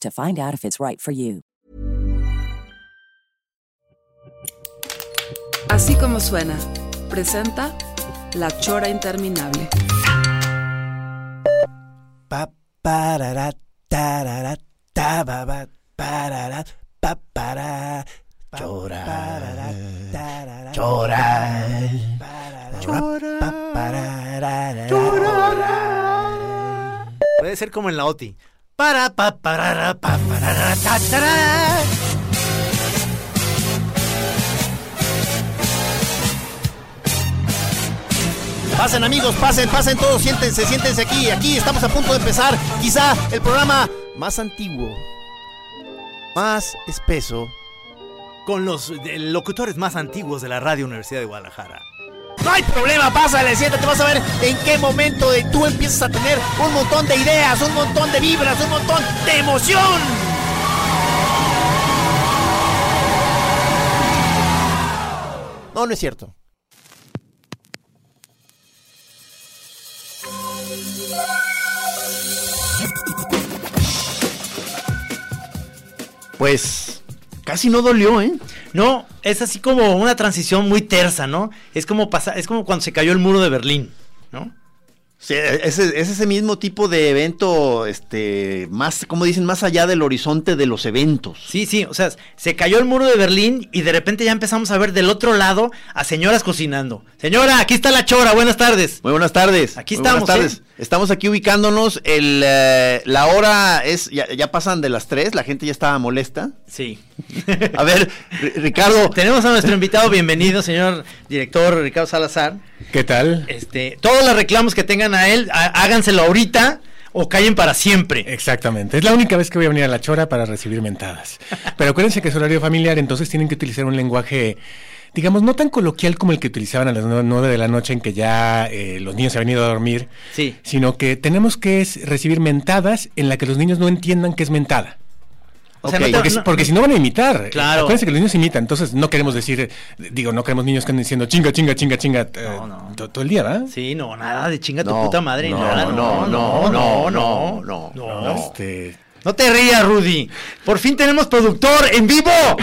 to find out if it's right for you. Así como suena, presenta La Chora Interminable. Pa, parara, tarara, ta, ba, ba, parara, pa, para, Puede ser como en la OTI. Para, pa, parara, pa, tarara. Pasen amigos, pasen, pasen todos, siéntense, siéntense aquí, aquí estamos a punto de empezar quizá el programa más antiguo, más espeso, con los eh, locutores más antiguos de la Radio Universidad de Guadalajara. No hay problema, pásale, siéntate, vas a ver en qué momento de tú empiezas a tener un montón de ideas, un montón de vibras, un montón de emoción. No, no es cierto. Pues casi no dolió, ¿eh? No, es así como una transición muy tersa, ¿no? Es como pasa, es como cuando se cayó el muro de Berlín, ¿no? Sí, es, es ese mismo tipo de evento, este, más, como dicen, más allá del horizonte de los eventos. Sí, sí, o sea, se cayó el muro de Berlín y de repente ya empezamos a ver del otro lado a señoras cocinando. Señora, aquí está la chora, buenas tardes. Muy buenas tardes. Aquí Muy estamos, Buenas tardes. ¿eh? Estamos aquí ubicándonos. El, eh, la hora es, ya, ya pasan de las 3, la gente ya estaba molesta. Sí. A ver, Ricardo. Tenemos a nuestro invitado, bienvenido, señor director Ricardo Salazar. ¿Qué tal? Este, todos los reclamos que tengan a él, há- háganselo ahorita o callen para siempre. Exactamente. Es la única vez que voy a venir a la chora para recibir mentadas. Pero acuérdense que es horario familiar, entonces tienen que utilizar un lenguaje, digamos, no tan coloquial como el que utilizaban a las nue- nueve de la noche en que ya eh, los niños se habían ido a dormir. Sí. Sino que tenemos que recibir mentadas en la que los niños no entiendan qué es mentada. O sea, Ok. no te- Porque, si- no- porque si no van a imitar. Claro. Acuérdense que los niños imitan, entonces no queremos decir, eh, digo, no queremos niños que anden diciendo chinga, chinga, chinga, chinga eh, No, to- todo el día, ¿verdad? Sí, no, nada de chinga tu puta madre. no, nada, no, no, no, no, no, no. No, este, No te rías, Rudy. Por fin tenemos productor en vivo.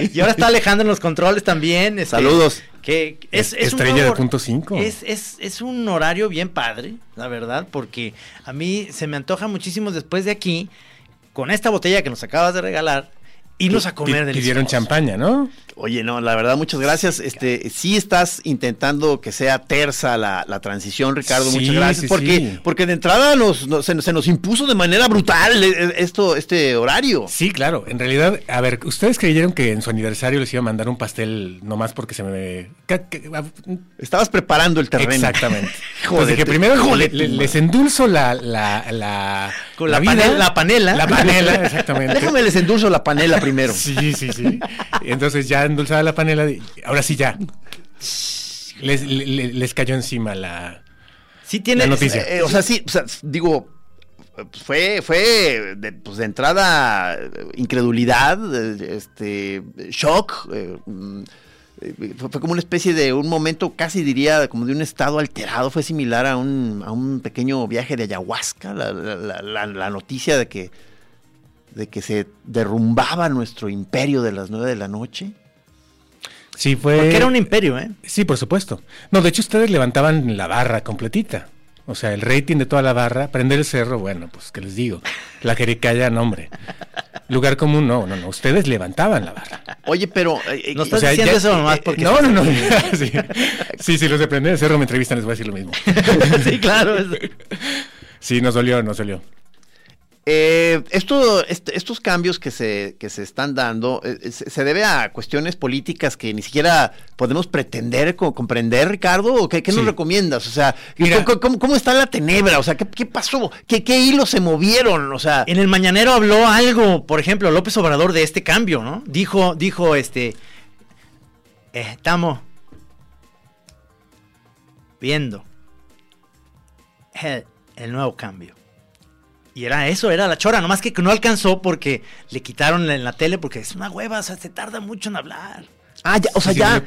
y ahora está Alejandro en los controles también. este, Saludos. Que es, Es- es un estrella de punto cinco. Es, es, es un horario bien padre, la verdad, porque a mí se me antoja muchísimo después de aquí, con esta botella que nos acabas de regalar, irnos a comer pi- pidieron champaña, ¿no? Oye, no, la verdad, muchas gracias. Este, sí estás intentando que sea tersa la, la transición, Ricardo. Sí, muchas gracias. sí, porque, sí. porque de entrada nos, nos- se, se nos impuso de manera brutal eh, eh, esto, este horario. Sí, claro. En realidad, a ver, ¿ustedes creyeron que en su aniversario les iba a mandar un pastel nomás porque se me... ah, Estabas preparando el terreno. Exactamente. Joder, te- primero joder, le- le- tu les endulzo la... la, la Con la panela- la panela. La panela, exactamente. Déjame les endulzo la panela primero. Sí, sí, sí. Entonces ya endulzada la panela, ahora sí ya. Les, le- le- les cayó encima la... Sí tiene La noticia. Eh, eh, o sea, sí, o sea, digo, fue, fue de, pues de entrada eh, incredulidad, este, shock. eh, fue, como una especie de un momento, casi diría, como de un estado alterado. Fue similar a un, a un pequeño viaje de ayahuasca. La, la- la- la- la noticia de que, de que se derrumbaba nuestro imperio de las nueve de la noche. Sí, fue... Porque era un imperio, ¿eh? Sí, por supuesto. No, de hecho ustedes levantaban la barra completita. O sea, el rating de toda la barra, prender el cerro, bueno, pues, ¿qué les digo? La jericaya, no, hombre. Lugar común, no, no, no. Ustedes levantaban la barra. Oye, pero. eh, No eh, estás O sea, diciendo ya- eso nomás eh, porque... No, no, no. sí. sí, sí, los de prender el cerro me entrevistan, les voy a decir lo mismo. sí, claro. es- Sí, nos dolió, nos dolió. Eh, esto, est- estos cambios que se, que se están dando eh, se, se debe a cuestiones políticas que ni siquiera podemos pretender co- comprender, Ricardo. ¿O ¿Qué, qué nos Sí. recomiendas? O sea, Mira- ¿cómo, cómo- está la tenebra? O sea, ¿qué, qué pasó? ¿Qué, ¿Qué hilos se movieron? O sea, En el mañanero habló algo, por ejemplo, López Obrador de este cambio, ¿no? Dijo, dijo, este, eh, estamos viendo el, el nuevo cambio. Y era eso, era la chora, nomás que no alcanzó porque le quitaron en la tele porque es una hueva, o sea, se tarda mucho en hablar. ah, ya, o sea, Sí, ya.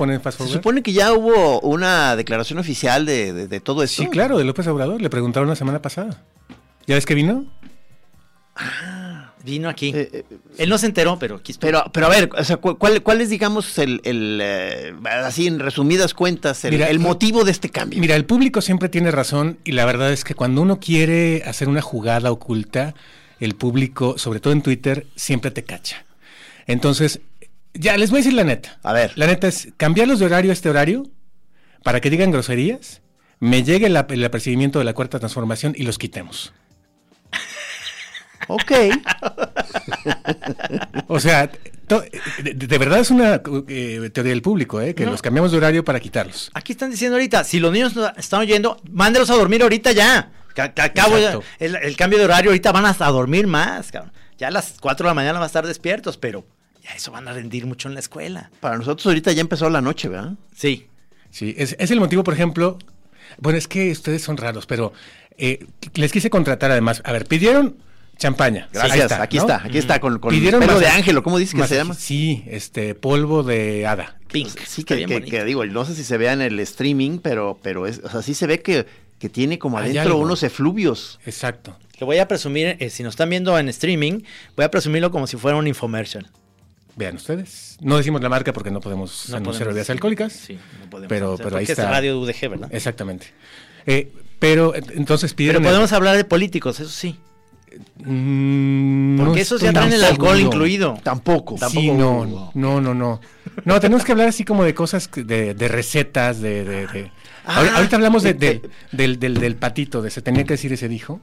Se supone que ya hubo una declaración oficial de, de- de todo esto. Sí, claro, de López Obrador. Le preguntaron la semana pasada. ¿Ya ves que vino? Vino aquí. Eh, eh, Él no se enteró, pero aquí. Pero, pero a ver, o sea, cu- ¿cuál, cuál es, digamos, el, el, eh, así en resumidas cuentas, el, Mira, el motivo de este cambio? Mira, el público siempre tiene razón y la verdad es que cuando uno quiere hacer una jugada oculta, el público, sobre todo en Twitter, siempre te cacha. Entonces, ya les voy a decir la neta. A ver. La neta es cambiarlos de horario a este horario para que digan groserías, me llegue la- el apercibimiento de la cuarta transformación y los quitemos. Ok. O sea, to- de, de verdad es una eh, teoría del público, ¿eh? que No. los cambiamos de horario para quitarlos. Aquí están diciendo ahorita, si los niños están oyendo, mándelos a dormir ahorita ya. Que, que acabo ya- el cambio de horario, ahorita van hasta a dormir más, cabrón. Ya a las 4 de la mañana van a estar despiertos, pero ya eso van a rendir mucho en la escuela. Para nosotros ahorita ya empezó la noche, ¿verdad? Sí. Sí, es, es el motivo, por ejemplo, bueno, es que ustedes son raros, pero eh, les quise contratar además. A ver, pidieron champaña. Gracias, aquí ¿no? está, aquí está, con, con Pidieron pelo de masa- ángel, ¿o ¿cómo dices que se llama? Sí, este, polvo de hada. Pink. Sí, que, bien que- bonito. que digo, no sé si se vea en el streaming, pero, pero es, o sea, sí se ve que, que tiene como Hay adentro algo. unos efluvios. Exacto. Lo voy a presumir, eh, si nos están viendo en streaming, voy a presumirlo como si fuera un infomercial. Vean ustedes. No decimos la marca porque no podemos No anunciar bebidas alcohólicas. Sí, no podemos Pero- hacer, pero ahí está. es radio UDG, ¿verdad? Exactamente. Eh, pero eh, entonces Pero pidieron. el- podemos hablar de políticos, eso sí. Mm, Porque no esos ya traen el alcohol incluido. Tampoco. Sí, no, no, no, no. No, tenemos que hablar así como de cosas, que- de, de recetas, de... de- de- Ah, Ahor- ahorita hablamos de- del- del, del, del patito, de se tenía que decir ese dijo.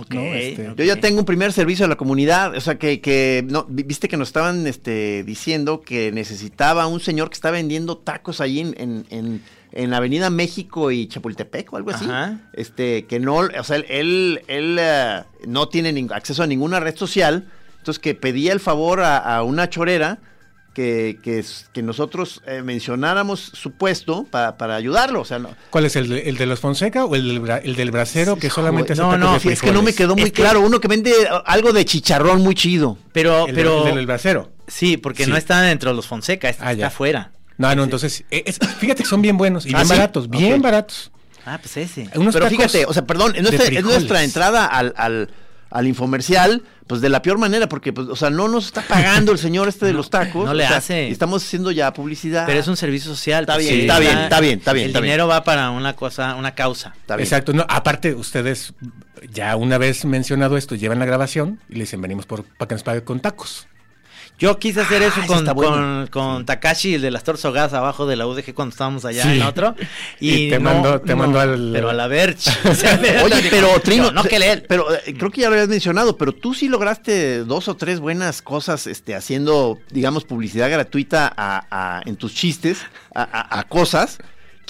Este, Yo ya tengo un primer servicio a la comunidad, o sea que, que no, vi- viste que nos estaban este, diciendo que necesitaba un señor que está vendiendo tacos ahí en, en, en, en Avenida México y Chapultepec o algo así. Ajá. Este, que no, o sea, él, él eh, no tiene acceso a ninguna red social, entonces que pedía el favor a, a una chorera que, que, nosotros eh, mencionáramos su puesto pa- para ayudarlo, o sea, no, ¿Cuál es el, de- el de los Fonseca o el del, bra- el del brasero que solamente no, no, de es que no me quedó muy Es que- claro, uno que vende eh, algo de chicharrón muy chido. Pero, El, pero. el del brasero. Sí, porque Sí. no está dentro de los Fonseca, está, Ah, está afuera. No, no, entonces, eh, es- fíjate que son bien buenos y ¿Ah, bien sí? baratos, bien baratos. Ah, pues ese. Unos Pero fíjate, o sea, perdón, es nuestra, es frijoles. nuestra entrada al, al, al infomercial, pues de la peor manera, porque, pues, o sea, no nos está pagando el señor este de los tacos. no le sea, hace. Estamos haciendo ya publicidad. Pero es un servicio social. Está pues, bien, sí, está bien, está bien, está bien, El está bien. dinero va para una cosa, una causa. Está bien. Exacto, no, aparte ustedes ya una vez mencionado esto, llevan la grabación y le dicen venimos por para que nos pague con tacos. Yo quise hacer Ah, eso con, bueno. con, con Takashi, el de las tortas ahogadas abajo de la UDG cuando estábamos allá Sí. en otro. Y, Y te no, mandó- te no, mandó al- Pero a la Verge. O sea, Oye, pero Trino, no que leer. pero eh, creo que ya lo habías mencionado, pero tú sí lograste dos o tres buenas cosas, este, haciendo, digamos, publicidad gratuita a, a- en tus chistes, a, a- a cosas,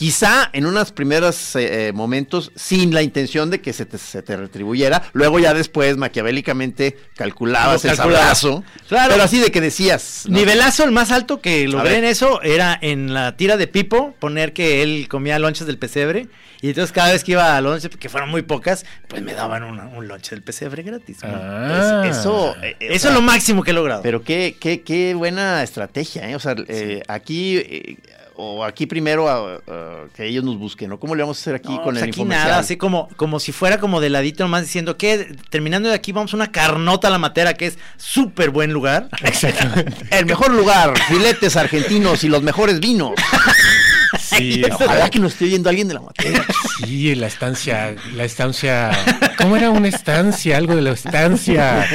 quizá en unos primeros eh, eh, momentos sin la intención de que se te, se te retribuyera, luego ya después maquiavélicamente calculabas el sabrazo, Claro. pero así de que decías, ¿no? Nivelazo, el más alto que logré en eso era en la tira de Pipo, poner que él comía lonches del pesebre. Y entonces cada vez que iba a lonches, que fueron muy pocas, pues me daban una- un lonche del pesebre gratis. ¿no? Ah. Es- eso, eh, o Eso sea, es lo máximo que he logrado. Pero qué, qué, qué buena estrategia, ¿eh? O sea, eh, aquí, eh, o aquí primero a- a que ellos nos busquen, ¿no? ¿Cómo le vamos a hacer aquí No, con pues el aquí nada, así como, como si fuera como de ladito nomás diciendo que terminando de aquí vamos a una carnota a la matera que es súper buen lugar. Exactamente. El mejor lugar, filetes argentinos y los mejores vinos. Sí, Ojalá que nos esté oyendo alguien de la materia. sí, la estancia, la estancia, ¿cómo era una estancia? Algo de la estancia,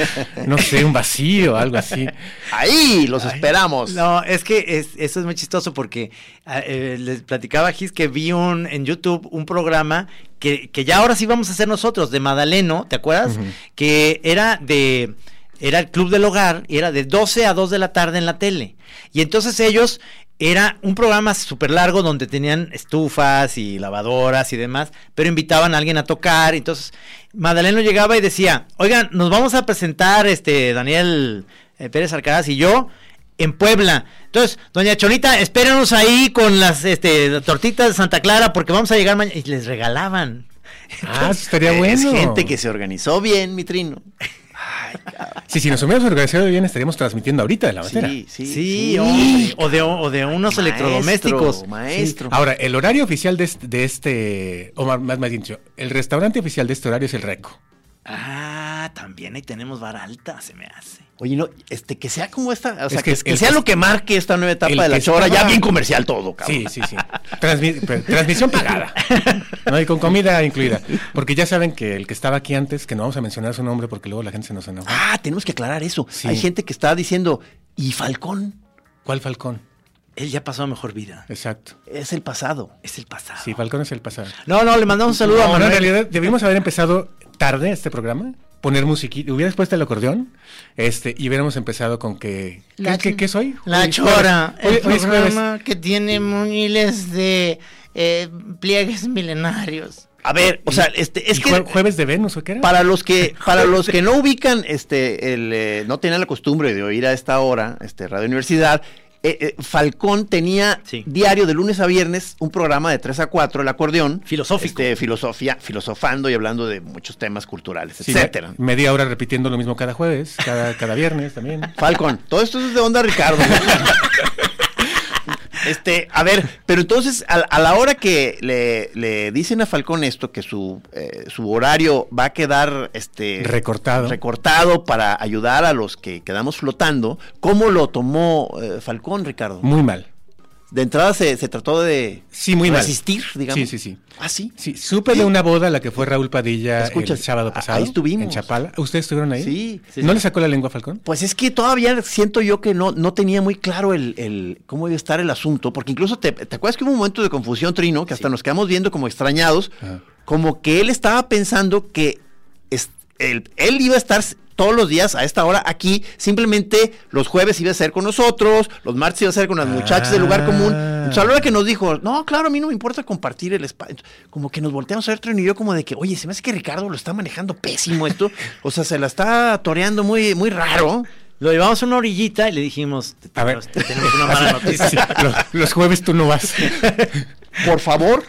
no sé, un vacío, algo así. Ahí los esperamos. No, es que es- eso es muy chistoso porque eh, les platicaba Gis que vi un, en YouTube un programa que, que ya ahora sí vamos a hacer nosotros, de Madaleno, ¿te acuerdas? Que era de... Era el Club del Hogar y era de 12 a 2 de la tarde en la tele. Y entonces ellos... Era un programa súper largo donde tenían estufas y lavadoras y demás, pero invitaban a alguien a tocar. Entonces, Madaleno llegaba y decía, oigan, nos vamos a presentar este Daniel eh, Pérez Alcaraz y yo en Puebla. Entonces, doña Chonita, espérenos ahí con las este, tortitas de Santa Clara porque vamos a llegar mañana. Y les regalaban. Ah, eso estaría Es bueno. gente que se organizó bien, mi trino. Sí, si nos hubiéramos organizado bien, estaríamos transmitiendo ahorita de la batera. Sí, sí. Sí, hombre, o, de, o de unos Maestro, electrodomésticos. Maestro. Ahora, el horario oficial de este, de este- o más, más, más bien dicho, el restaurante oficial de este horario es el Reco. Ah, también ahí tenemos vara alta, se me hace. Oye, no, este, que sea como esta, o sea, que que, que el sea que- lo que marque esta nueva etapa de la chora, ya bien comercial todo, cabrón. Sí, sí, sí. Transmi- transmisión pagada. ¿no? Y con comida incluida. Porque ya saben que el que estaba aquí antes, que no vamos a mencionar su nombre porque luego la gente se nos enoja. Ah, tenemos que aclarar eso. Sí. Hay gente que está diciendo, ¿y Falcón? ¿Cuál Falcón? Él ya pasó a mejor vida. Exacto. Es el pasado. Es el pasado. Sí, Falcón es el pasado. No, no, le mandamos un saludo a No, no, en Manuel. realidad debimos haber empezado tarde este programa, poner musiquita, hubieras puesto el acordeón, este, y hubiéramos empezado con que ¿qué, qué, qué soy? La Hoy Chora, jueves. el Hoy- hoy programa que tiene miles de eh, pliegues milenarios. A ver, o sea, este, es ¿Y que jue- jueves de Venus o qué era? para los que, para los que no ubican, este, el, eh, no tenían la costumbre de oír a esta hora, este, Radio Universidad, eh, eh, Falcón tenía Sí. diario de lunes a viernes un programa de 3 a 4, el acordeón. Filosófico. Este, filosofía, filosofando y hablando de muchos temas culturales, Sí, etcétera. me- media hora repitiendo lo mismo cada jueves, cada, cada viernes también. Falcon, todo esto es de onda Ricardo. Este, a ver, pero entonces a, a la hora que le, le dicen a Falcón esto, que su, eh, su horario va a quedar este, Recortado. recortado para ayudar a los que quedamos flotando, ¿cómo lo tomó eh, Falcón, Ricardo? Muy mal. De entrada se, se trató de Sí, muy mal. resistir, digamos. Sí, sí, sí. ¿Ah, sí? Sí, supe de una boda a la que fue Raúl Padilla el sábado a- pasado. ahí estuvimos. En Chapala. ¿Ustedes estuvieron ahí? Sí, sí, ¿No sí. le sacó la lengua a Falcón? Pues es que todavía siento yo que no, no tenía muy claro el, el cómo iba a estar el asunto, porque incluso te, ¿te acuerdas que hubo un momento de confusión, Trino, que hasta nos quedamos viendo como extrañados, Ajá. como que él estaba pensando que él, él iba a estar todos los días a esta hora aquí, simplemente los jueves iba a ser con nosotros, los martes iba a ser con las muchachas del lugar común. Entonces, a la hora que nos dijo, no, claro, a mí no me importa compartir el espacio, como que nos volteamos a ver Trino y yo como de que, oye, se me hace que Ricardo lo está manejando pésimo esto, o sea, se la está toreando muy, muy raro. Lo llevamos a una orillita y le dijimos, te A ver. tenemos, te tenemos una mala noticia. Los jueves tú no vas. Por favor.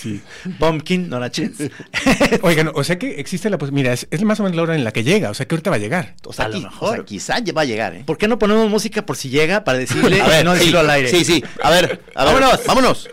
Sí. Pumpkin, no la chance. Oigan, o sea que existe la posibilidad. Mira, es, es más o menos la hora en la que llega. O sea que ahorita va a llegar. O sea, A lo mejor. o sea, quizá ya va a llegar, ¿eh? ¿Por qué no ponemos música por si llega para decirle A ver, no sí, decirlo al aire? Sí, sí. A ver, a ver, Vámonos. vámonos.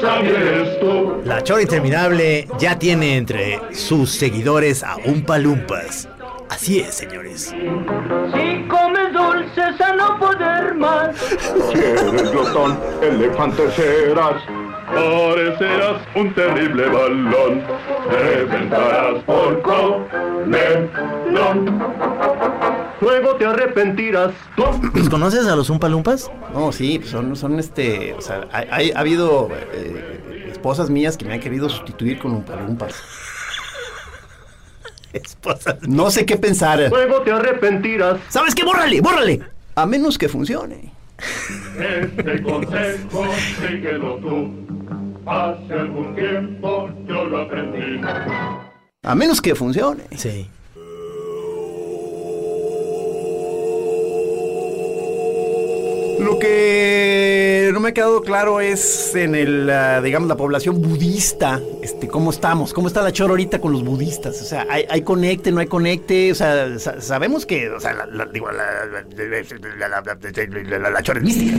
Sabes tú. La Chora Interminable ya tiene entre sus seguidores a Umpa Lumpas. Así es, señores. Si comes dulces a no poder más. Si eres glotón, elefante serás. Parecerás un terrible balón. Reventarás por colelón. Luego te arrepentirás. ¿Los conoces a los Umpa Lumpas? No, sí, son, son este, o sea, hay- ha habido eh, esposas mías que me han querido sustituir con un palumpas. Esposas. No sé qué pensar, Luego te arrepentirás. ¿Sabes qué? ¡Bórrale! ¡Bórrale! a menos que funcione. Este consejo, síguelo tú. Hace algún tiempo yo lo aprendí. A menos que funcione. Sí. Lo que no me ha quedado claro es en el, ah, digamos, la población budista, este, cómo estamos, cómo está la chora ahorita con los budistas, o sea, hay, hay conecte, no hay conecte, o sea, sa- sabemos que, o sea, la, la- digo, la, la, la- chora es mística.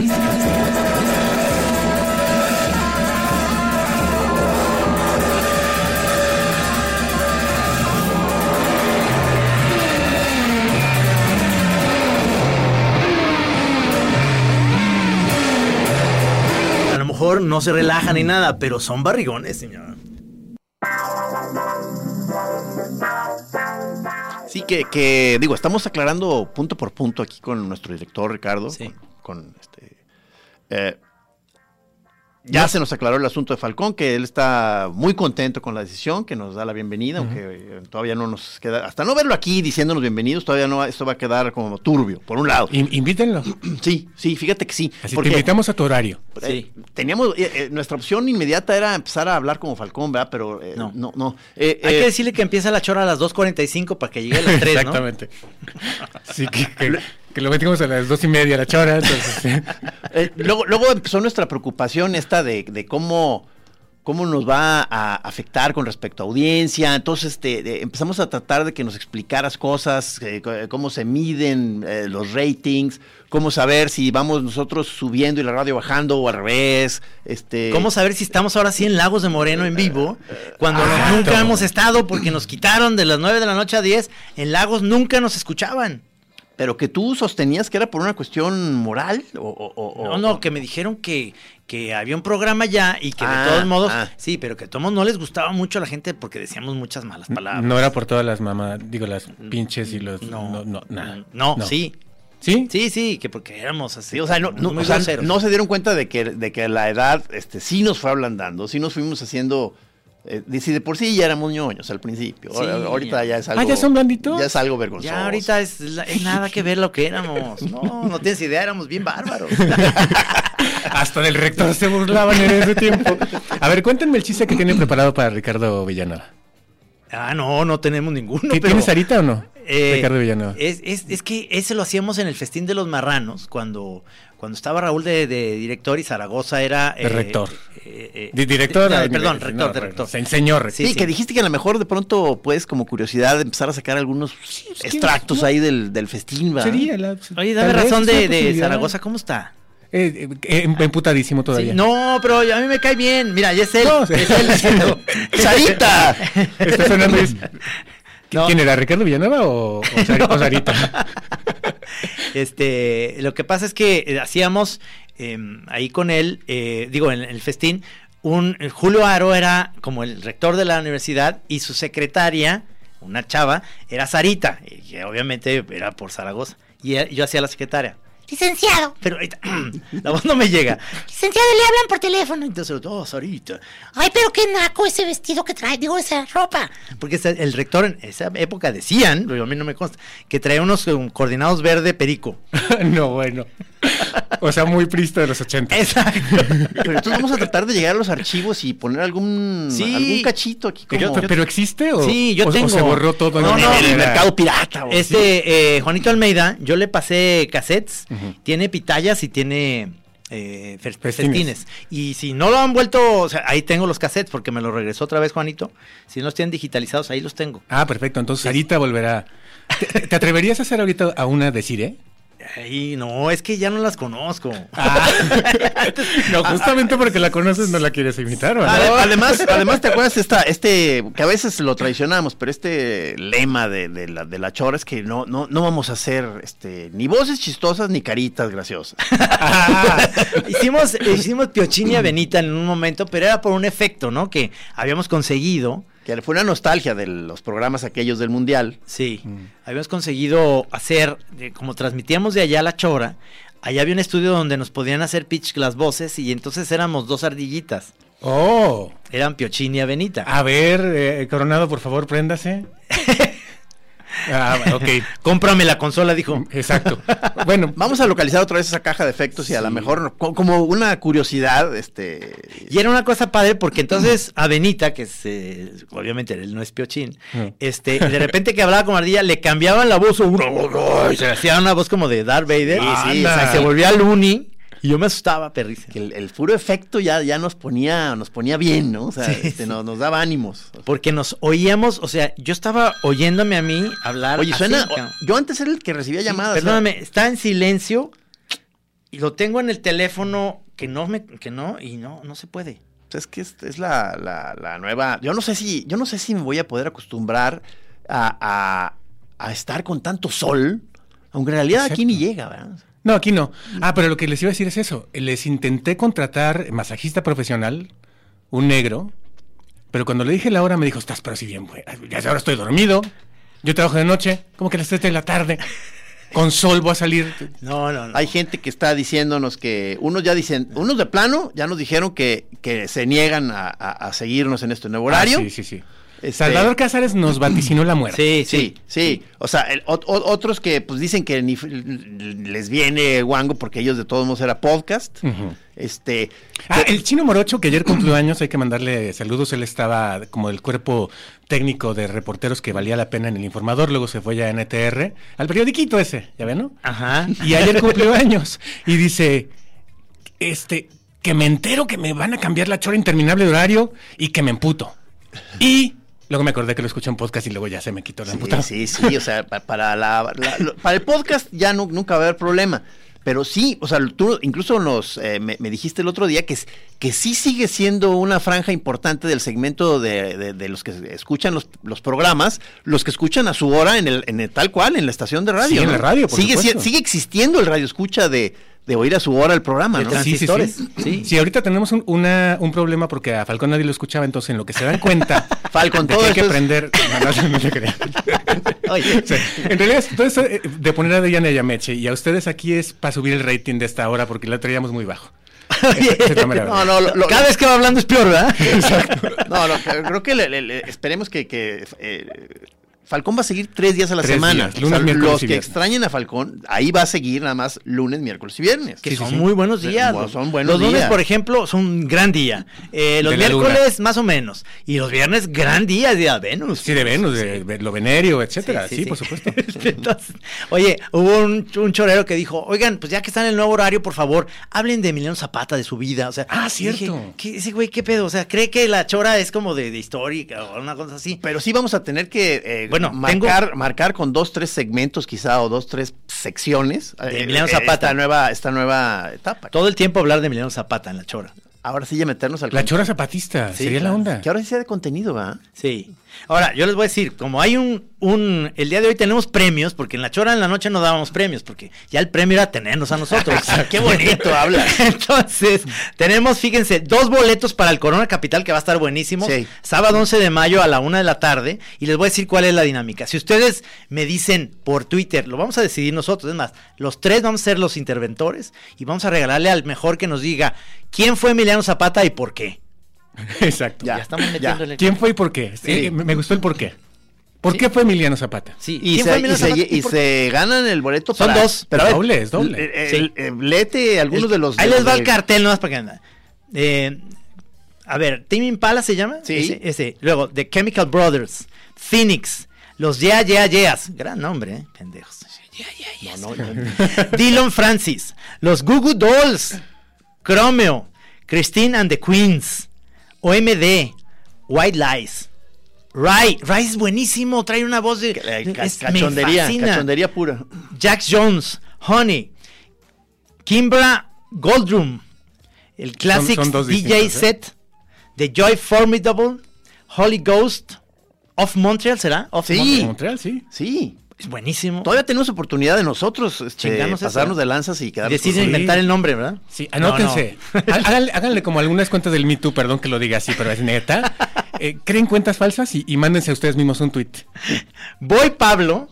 No se relajan ni nada, pero son barrigones, señor. Sí, que, que, digo, estamos aclarando punto por punto aquí con nuestro director Ricardo, Sí. con, con, este... eh, ya se nos aclaró el asunto de Falcón, que él está muy contento con la decisión, que nos da la bienvenida, aunque eh, todavía no nos queda, hasta no verlo aquí diciéndonos bienvenidos, todavía no, esto va a quedar como turbio, por un lado. In- invítenlo. Sí, sí, fíjate que sí. Así porque, te invitamos a tu horario. eh, teníamos, eh, eh, nuestra opción inmediata era empezar a hablar como Falcón, ¿verdad? Pero eh, no, No. no. Eh, Hay eh, que decirle que empieza la chora a las 2.45 para que llegue a las 3, ¿no? Exactamente. Sí, que, que- que lo metimos a las dos y media la chora. Entonces, Eh, luego, luego empezó nuestra preocupación esta de, de cómo, cómo nos va a afectar con respecto a audiencia. Entonces este, de- empezamos a tratar de que nos explicaras cosas, eh, co- cómo se miden eh, los ratings, cómo saber si vamos nosotros subiendo y la radio bajando o al revés. Este, ¿Cómo saber si estamos ahora sí en Lagos de Moreno en vivo? Cuando Ah, nunca todo. hemos estado porque nos quitaron de las 9 de la noche a 10. En Lagos nunca nos escuchaban. Pero que tú sostenías que era por una cuestión moral o... o- o- No, o- no, que me dijeron que, que había un programa ya y que Ah, de todos modos, ah. sí, pero que de todos modos no les gustaba mucho a la gente porque decíamos muchas malas palabras. no era por todas las mamás, digo, las pinches y los. No, No, no, nada. no, sí, ¿Sí? sí, sí, que porque éramos así. Sí, o sea, no, no, muy o sea, no se dieron cuenta de que, de que la edad este, sí nos fue ablandando, sí nos fuimos haciendo. Eh, de- si de por sí ya éramos ñoños al principio. Sí, ahorita ya es algo. Ah, ¿ya son blanditos? Ya es algo vergonzoso. Ya ahorita es, la- es nada que ver lo que éramos. No, no tienes idea, éramos bien bárbaros. Hasta del rector se burlaban en ese tiempo. A ver, cuéntenme el chiste que tienen preparado para Ricardo Villanueva. Ah, no, no tenemos ninguno. ¿Qué pero- ¿Tienes Sarita o no? Eh, Ricardo Villanueva. Es, es- es que ese lo hacíamos en el Festín de los Marranos, cuando, cuando estaba Raúl de, de director y Zaragoza era... De rector. eh, eh, Di- director. no, ay, perdón, rector, no, de rector. se- Señor rector. Sí, Sí, que sí. dijiste que a lo mejor de pronto puedes, como curiosidad, empezar a sacar algunos es que extractos no. ahí del, del festín, ¿verdad? Sería la. Oye, dame razón de, de. Zaragoza, ¿cómo está? Eh, eh, em- emputadísimo Sí, todavía. no, pero a mí me cae bien. Mira, ya es él. No, es él diciendo, ¡Sarita! Está sonando. es- No. ¿Quién era? ¿Ricardo Villanueva o, o Sari- o Sarita? Este, lo que pasa es que eh, hacíamos eh, ahí con él, eh, digo, en, el festín, un eh, Julio Aro era como el rector de la universidad y su secretaria, una chava, era Sarita, y que obviamente era por Zaragoza. Y eh, yo hacía la secretaria. Licenciado. Pero ahorita, la voz no me llega. Licenciado, le hablan por teléfono. Entonces, oh, Sarita. Ay, pero qué naco ese vestido que trae, digo, esa ropa. Porque el rector en esa época decían, pero a mí no me consta, que traía unos um, coordinados verde perico. no, bueno. O sea, muy pristo de los 80. Exacto. Pero entonces vamos a tratar de llegar a los archivos y poner algún, Sí. algún cachito aquí. Pero, Como, pero existe o, Sí, yo o- o tengo. se borró todo No, en no, el mercado pirata. Este, eh, Juanito Almeida, yo le pasé cassettes, tiene pitayas y tiene eh, Festines. festines. Y si no lo han vuelto, o sea, ahí tengo los cassettes porque me los regresó otra vez Juanito. Si no los tienen digitalizados, ahí los tengo. Ah, perfecto. Entonces Sarita volverá. ¿Te, te atreverías a hacer ahorita a una decir, eh? Ay, no, es que ya no las conozco. Ah. no, justamente porque la conoces no la quieres imitar, ¿o no? Ade- Además, además, ¿te acuerdas esta, este, que a veces lo traicionamos, pero este lema de, de la, de la chora es que no, no, no vamos a hacer este, ni voces chistosas ni caritas graciosas. Ah, hicimos, hicimos Piochinia Benita en un momento, pero era por un efecto, ¿no? Que habíamos conseguido. Que fue una nostalgia de los programas aquellos del Mundial. Sí, habíamos conseguido hacer, como transmitíamos de allá a la chora, allá había un estudio donde nos podían hacer pitch las voces y entonces éramos dos ardillitas. Oh, Eran Piochinia Benita. a ver, eh, Coronado, por favor, préndase. Ah, ok, Cómprame la consola, dijo. exacto. Bueno, Vamos a localizar otra vez esa caja de efectos y a lo mejor co- como una curiosidad, este... Y era una cosa padre porque entonces a Benita, que es, eh, obviamente él no es Piochín, No. este, de repente que hablaba como ardilla, le cambiaban la voz, una voz, y se le hacía una voz como de Darth Vader, Sí, sí, y anda. se volvía Looney, y yo me asustaba, perrice. que el, el puro efecto ya, ya nos ponía, nos ponía bien, ¿no? O sea, Sí, este, sí. Nos, nos daba ánimos. Porque nos oíamos, o sea, yo estaba oyéndome a mí hablar. Oye, suena. yo antes era el que recibía Sí, llamadas. o sea, Perdóname, está en silencio y lo tengo en el teléfono que no me, que no, y no, no se puede. Pues es que es, es la, la- la nueva. Yo no sé si, yo no sé si me voy a poder acostumbrar a, a- a estar con tanto sol, aunque en realidad aquí ni llega, ¿verdad? No, aquí no. Ah, pero lo que les iba a decir es eso. Les intenté contratar masajista profesional, un negro, pero cuando le dije la hora me dijo, estás pero si bien, güey. Ya ahora estoy dormido. Yo trabajo de noche, como que a las 3 de la tarde. Con sol voy a salir. No, no, no. Hay gente que está diciéndonos que unos ya dicen, unos de plano ya nos dijeron que, que se niegan a, a- a seguirnos en este nuevo horario. Ah, sí, sí, sí. Este, Salvador Cázares nos vaticinó la muerte. Sí, sí. Sí, sí. O sea, el- otros que pues dicen que ni les viene guango porque ellos de todos modos era podcast. Este. Ah, el chino morocho que ayer cumplió años, hay que mandarle saludos. Él estaba como el cuerpo técnico de reporteros que valía la pena en el informador, luego se fue ya en ETR, al periodiquito ese, ¿ya ven, no? Ajá. Y ayer cumplió años y dice, este, que me entero que me van a cambiar la chora interminable de horario y que me emputo. Y luego me acordé que lo escuché en podcast y luego ya se me quitó la Sí, emputada. sí, sí, o sea, pa- para, la, para el podcast ya no, nunca va a haber problema. Pero sí, o sea, tú incluso nos eh, me, me dijiste el otro día que, que sí sigue siendo una franja importante del segmento de, de- de los que escuchan los, los programas, los que escuchan a su hora en el, en el tal cual, en la estación de radio. Sí, en la radio, por sigue, si- sigue existiendo el radio escucha de, de oír a su hora el programa, ¿no? Sí, sí, sí. sí. Sí, ahorita tenemos un, una- un problema porque a Falcón nadie lo escuchaba, entonces en lo que se dan cuenta Falcon, de todo que hay que es- aprender. No, no, no te creas. Oye, Sí, En realidad, todo esto eh, de poner a Diana Yameche y a ustedes aquí es para subir el rating de esta hora porque la traíamos muy bajo. No, no, lo- lo- Cada vez que va hablando es peor, ¿verdad? No, no, creo que le- le- le- esperemos que, que, eh, Falcón va a seguir tres días a la Tres semana. días, lunes, O sea, miércoles los y que extrañen a Falcón, ahí va a seguir nada más lunes, miércoles y viernes. Que Sí, son sí. muy buenos días. bueno, son buenos los lunes, días. por ejemplo, son un gran día. Eh, los De miércoles, más o menos. Y los viernes, gran día, día Venus. Sí, de Venus, de, de lo venerio, etcétera. Sí, Sí, sí, por supuesto. Entonces, oye, hubo un, un chorero que dijo, oigan, pues ya que están en el nuevo horario, por favor, hablen de Emiliano Zapata, de su vida. O sea, Ah, cierto. dije, ¿qué, ese güey, qué pedo? O sea, ¿cree que la chora es como de, de histórica o una cosa así? Pero sí vamos a tener que eh, Bueno, marcar, marcar con dos, tres segmentos quizá o dos, tres secciones. De eh, Emiliano eh, Zapata. Esta nueva, esta nueva etapa. Todo el tiempo hablar de Emiliano Zapata en la chora. Ahora sí ya meternos al La chora zapatista, Sí, sería la onda. Que ahora sí sea de contenido, ¿va? Sí. Ahora, yo les voy a decir, como hay un, un, el día de hoy tenemos premios, porque en la chora en la noche no dábamos premios, porque ya el premio era tenernos a nosotros. Qué bonito hablas. Entonces, tenemos, fíjense, dos boletos para el Corona Capital, que va a estar buenísimo. Sí. Sábado 11 de mayo a la una de la tarde, y les voy a decir cuál es la dinámica. Si ustedes me dicen por Twitter, lo vamos a decidir nosotros, es más, los tres vamos a ser los interventores, y vamos a regalarle al mejor que nos diga quién fue Emiliano Zapata y por qué. Exacto. Ya. Ya estamos ya. metiéndole. ¿Quién fue y por qué? Eh, me me gustó el por qué. ¿Por Sí. qué fue Emiliano Zapata? Sí. Y, ¿Quién se, fue y, Emiliano se, Zapata y se ganan el boleto Son para- dos. Pero a ver, Doble, es doble. Sí. eh, léete algunos El- de los. Ahí de les los va de- el cartel, nomás para que anda. Eh, a ver, Team Impala se llama. Sí. Ese, ese. Luego, The Chemical Brothers, Phoenix, los Yeah Yeah Yeahs. Gran nombre, ¿eh? Pendejos. Yeah, yeah, yeahs. Dylan Francis, los Goo Goo Dolls, Chromeo, Christine and the Queens, OMD, White Lies. Rai, Rai es buenísimo, trae una voz de... Es- cachondería, cachondería pura. Jax Jones, Honey, Kimbra Goldroom, el son dos DJ ¿eh? set de Joy Formidable, Holy Ghost of Montreal, ¿será? Of Sí. Montreal. Montreal, sí. Sí. Es buenísimo. Todavía tenemos oportunidad de nosotros este, eso, pasarnos de lanzas y quedarnos Deciden con- inventar el nombre, ¿verdad? Sí, anótense. no. Háganle, háganle como algunas cuentas del Me Too, perdón que lo diga así, pero es neta. Eh, creen cuentas falsas y, y mándense a ustedes mismos un tweet. Boy Pablo,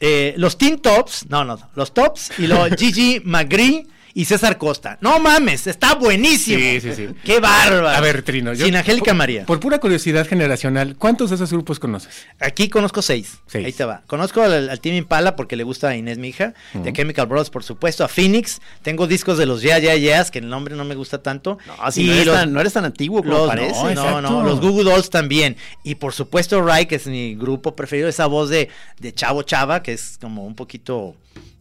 eh, los Teen Tops, no, no, los Tops y los Gigi Magri y César Costa. No mames, está buenísimo. Sí, sí, sí. Qué bárbaro. A ver, Trino. yo- Sin Angélica por- María. Por pura curiosidad generacional, ¿cuántos de esos grupos conoces? Aquí conozco seis. Seis. Ahí te va. Conozco al, al Team Impala porque le gusta a Inés, mi hija. De Chemical Brothers, por supuesto. A Phoenix. Tengo discos de los Yeah Yeah Yeahs, que el nombre no me gusta tanto. No, si no, eres tan, no eres tan antiguo como los, parece. no, no, no, los Google Dolls también. Y por supuesto, Rai, que es mi grupo preferido, esa voz de, de Chavo Chava, que es como un poquito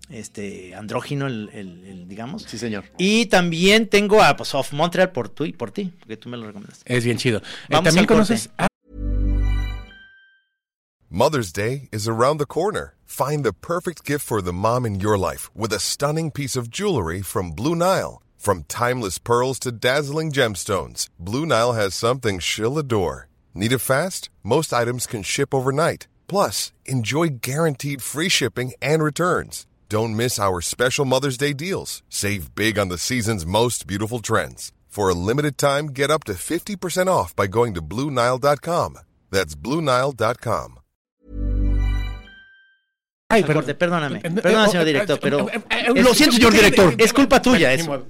este andrógino, el, el- el, digamos. Sí, señor. Y también tengo a pues, Off Montreal por tú y por ti, porque tú me lo recomendaste. Es bien chido. Eh, Vamos ¿También al conoces? Mother's Day is around the corner. Find the perfect gift for the mom in your life with a stunning piece of jewelry from Blue Nile. From timeless pearls to dazzling gemstones, Blue Nile has something she'll adore. Need it fast? Most items can ship overnight. Plus, enjoy guaranteed free shipping and returns. Don't miss our special Mother's Day deals. Save big on the season's most beautiful trends. For a limited time, get up to 50% off by going to BlueNile.com. That's BlueNile.com. ay, Al corte, perdóname. Perdóname, señor director, pero. es- lo siento, señor director. Es culpa tuya eso.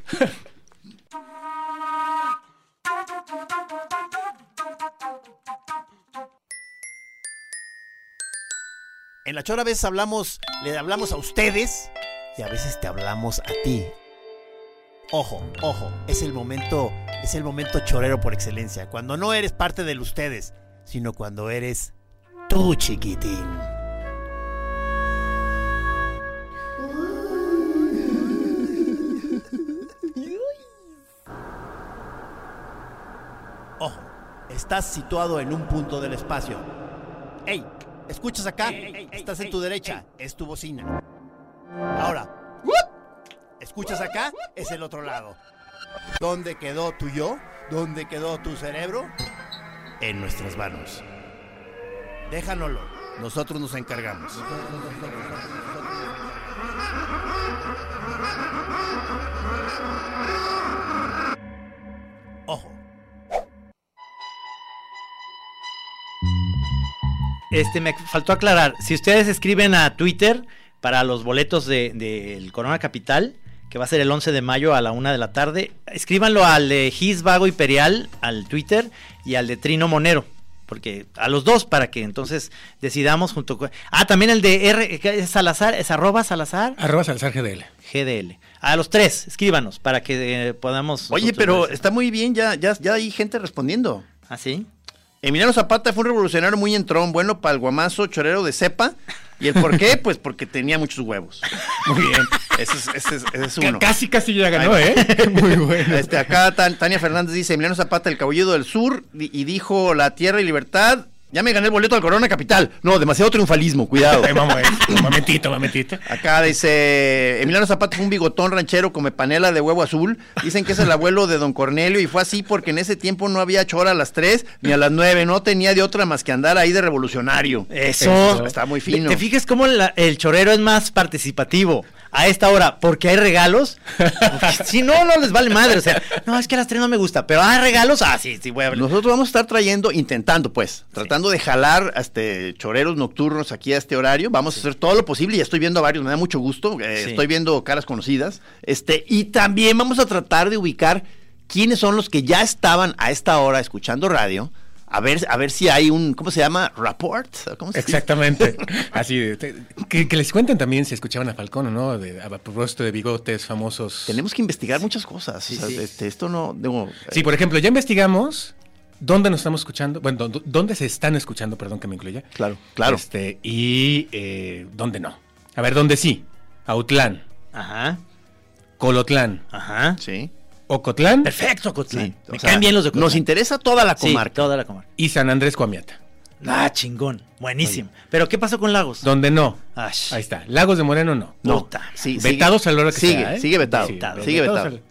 En la chora a veces hablamos, le hablamos a ustedes y a veces te hablamos a ti. Ojo, ojo, es el momento, es el momento chorero por excelencia, cuando no eres parte del ustedes, sino cuando eres tú, chiquitín. Ojo, estás situado en un punto del espacio. ¡Ey! ¿Escuchas acá? Estás en tu derecha, es tu bocina. Ahora, ¿escuchas acá? Es el otro lado. ¿Dónde quedó tu yo? ¿Dónde quedó tu cerebro? En nuestras manos. Déjanoslo, nosotros nos encargamos. Este, me faltó aclarar. Si ustedes escriben a Twitter para los boletos del de, del Corona Capital, que va a ser el 11 de mayo a la una de la tarde, escríbanlo al de Gis Vago Imperial, al Twitter, y al de Trino Monero. Porque a los dos, para que entonces decidamos junto con. Ah, también el de R. ¿qué ¿Es Salazar? ¿Es arroba Salazar? Arroba Salazar GDL. GDL. A los tres, escríbanos para que eh, podamos. Oye, pero está muy bien, ya, ya, ya hay gente respondiendo. ¿Ah, sí? Emiliano Zapata fue un revolucionario muy entrón, bueno para el guamazo, chorero de cepa. ¿Y el por qué? Pues porque tenía muchos huevos. Muy bien. Ese es, ese es- ese es uno. Casi, casi ya ganó, ¿eh? Muy bueno. Este, acá Tan- Tania Fernández dice, Emiliano Zapata, el caballero del sur, y dijo la tierra y libertad. Ya me gané el boleto al Corona Capital. No, demasiado triunfalismo, cuidado. Ay, vamos, eh, un momentito, un momentito. Acá dice, Emiliano Zapata fue un bigotón ranchero come panela de huevo azul. Dicen que es el abuelo de don Cornelio y fue así porque en ese tiempo no había chora a las 3 ni a las 9. No tenía de otra más que andar ahí de revolucionario. Eso. Está muy fino. ¿Te fijas cómo la- el chorero es más participativo a esta hora? Porque hay regalos. si no, no les vale madre. O sea, no, es que a las tres no me gusta, pero hay regalos. Ah, sí, sí, voy a ver. Nosotros vamos a estar trayendo, intentando pues, tratando de jalar este choreros nocturnos aquí a este horario. Vamos a hacer todo lo posible. Ya estoy viendo a varios, me da mucho gusto. eh, Sí. Estoy viendo caras conocidas. Este, y también vamos a tratar de ubicar quiénes son los que ya estaban a esta hora escuchando radio. A ver, a ver si hay un, ¿cómo se llama? ¿Rapport? ¿Cómo se dice? Exactamente. Así de- que, que les cuenten también si escuchaban a Falcón o no, de, a propósito de bigotes famosos. Tenemos que investigar muchas cosas. o sea, sí. este, esto no. digo, Sí, por ejemplo, ya investigamos dónde nos estamos escuchando, bueno, dó- dónde se están escuchando, perdón que me incluya. Claro, claro. Este, y eh, dónde no. A ver, dónde sí. Autlán, Ajá, Colotlán, ajá. Sí. Ocotlán Perfecto, Cotlán. sí. Me caen bien los de Cotlán. Nos interesa toda la Sí, comarca. toda la comarca. y San Andrés Coamiata. Ah, chingón. Buenísimo. Pero ¿qué pasó con Lagos? Donde no. Ash. Ahí está. Lagos de Moreno no. No, Puta. sí, Vetados a la hora que sigue, sea, ¿eh? Sigue vetado. Sí, sigue vetado. al-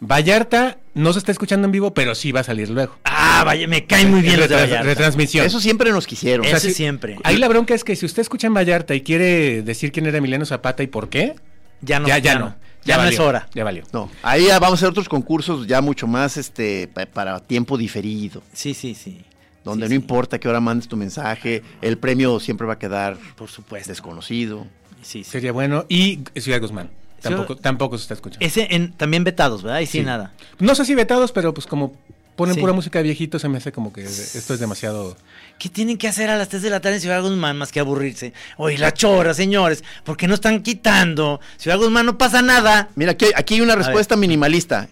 Vallarta no se está escuchando en vivo, pero sí va a salir luego. Ah, vaya, me caen muy bien los de Retra- Vallarta. Retransmisión. Eso siempre nos quisieron. Sí- siempre. Ahí la bronca es que si usted escucha en Vallarta y quiere decir quién era Emiliano Zapata y por qué, Ya no, ya, ya no. Ya, no valió, es hora. Ya valió. No, ahí ya vamos a hacer otros concursos ya mucho más este pa- para tiempo diferido, Sí, sí, sí. donde Sí, no sí. importa qué hora mandes tu mensaje, el premio siempre va a quedar Por supuesto. desconocido. Sí, sí. Sería bueno. Y Ciudad Guzmán. Tampoco, tampoco se está escuchando. Ese en, también vetados, ¿verdad? Y sí, Sí. nada. No sé si vetados, pero pues como ponen Sí. pura música de viejitos, se me hace como que esto es demasiado. ¿Qué tienen que hacer a las 3 de la tarde en Ciudad Guzmán más que aburrirse? Oye, la chora, señores, ¿por qué no están quitando? Ciudad Guzmán no pasa nada. Mira, aquí, hay- aquí hay una respuesta minimalista.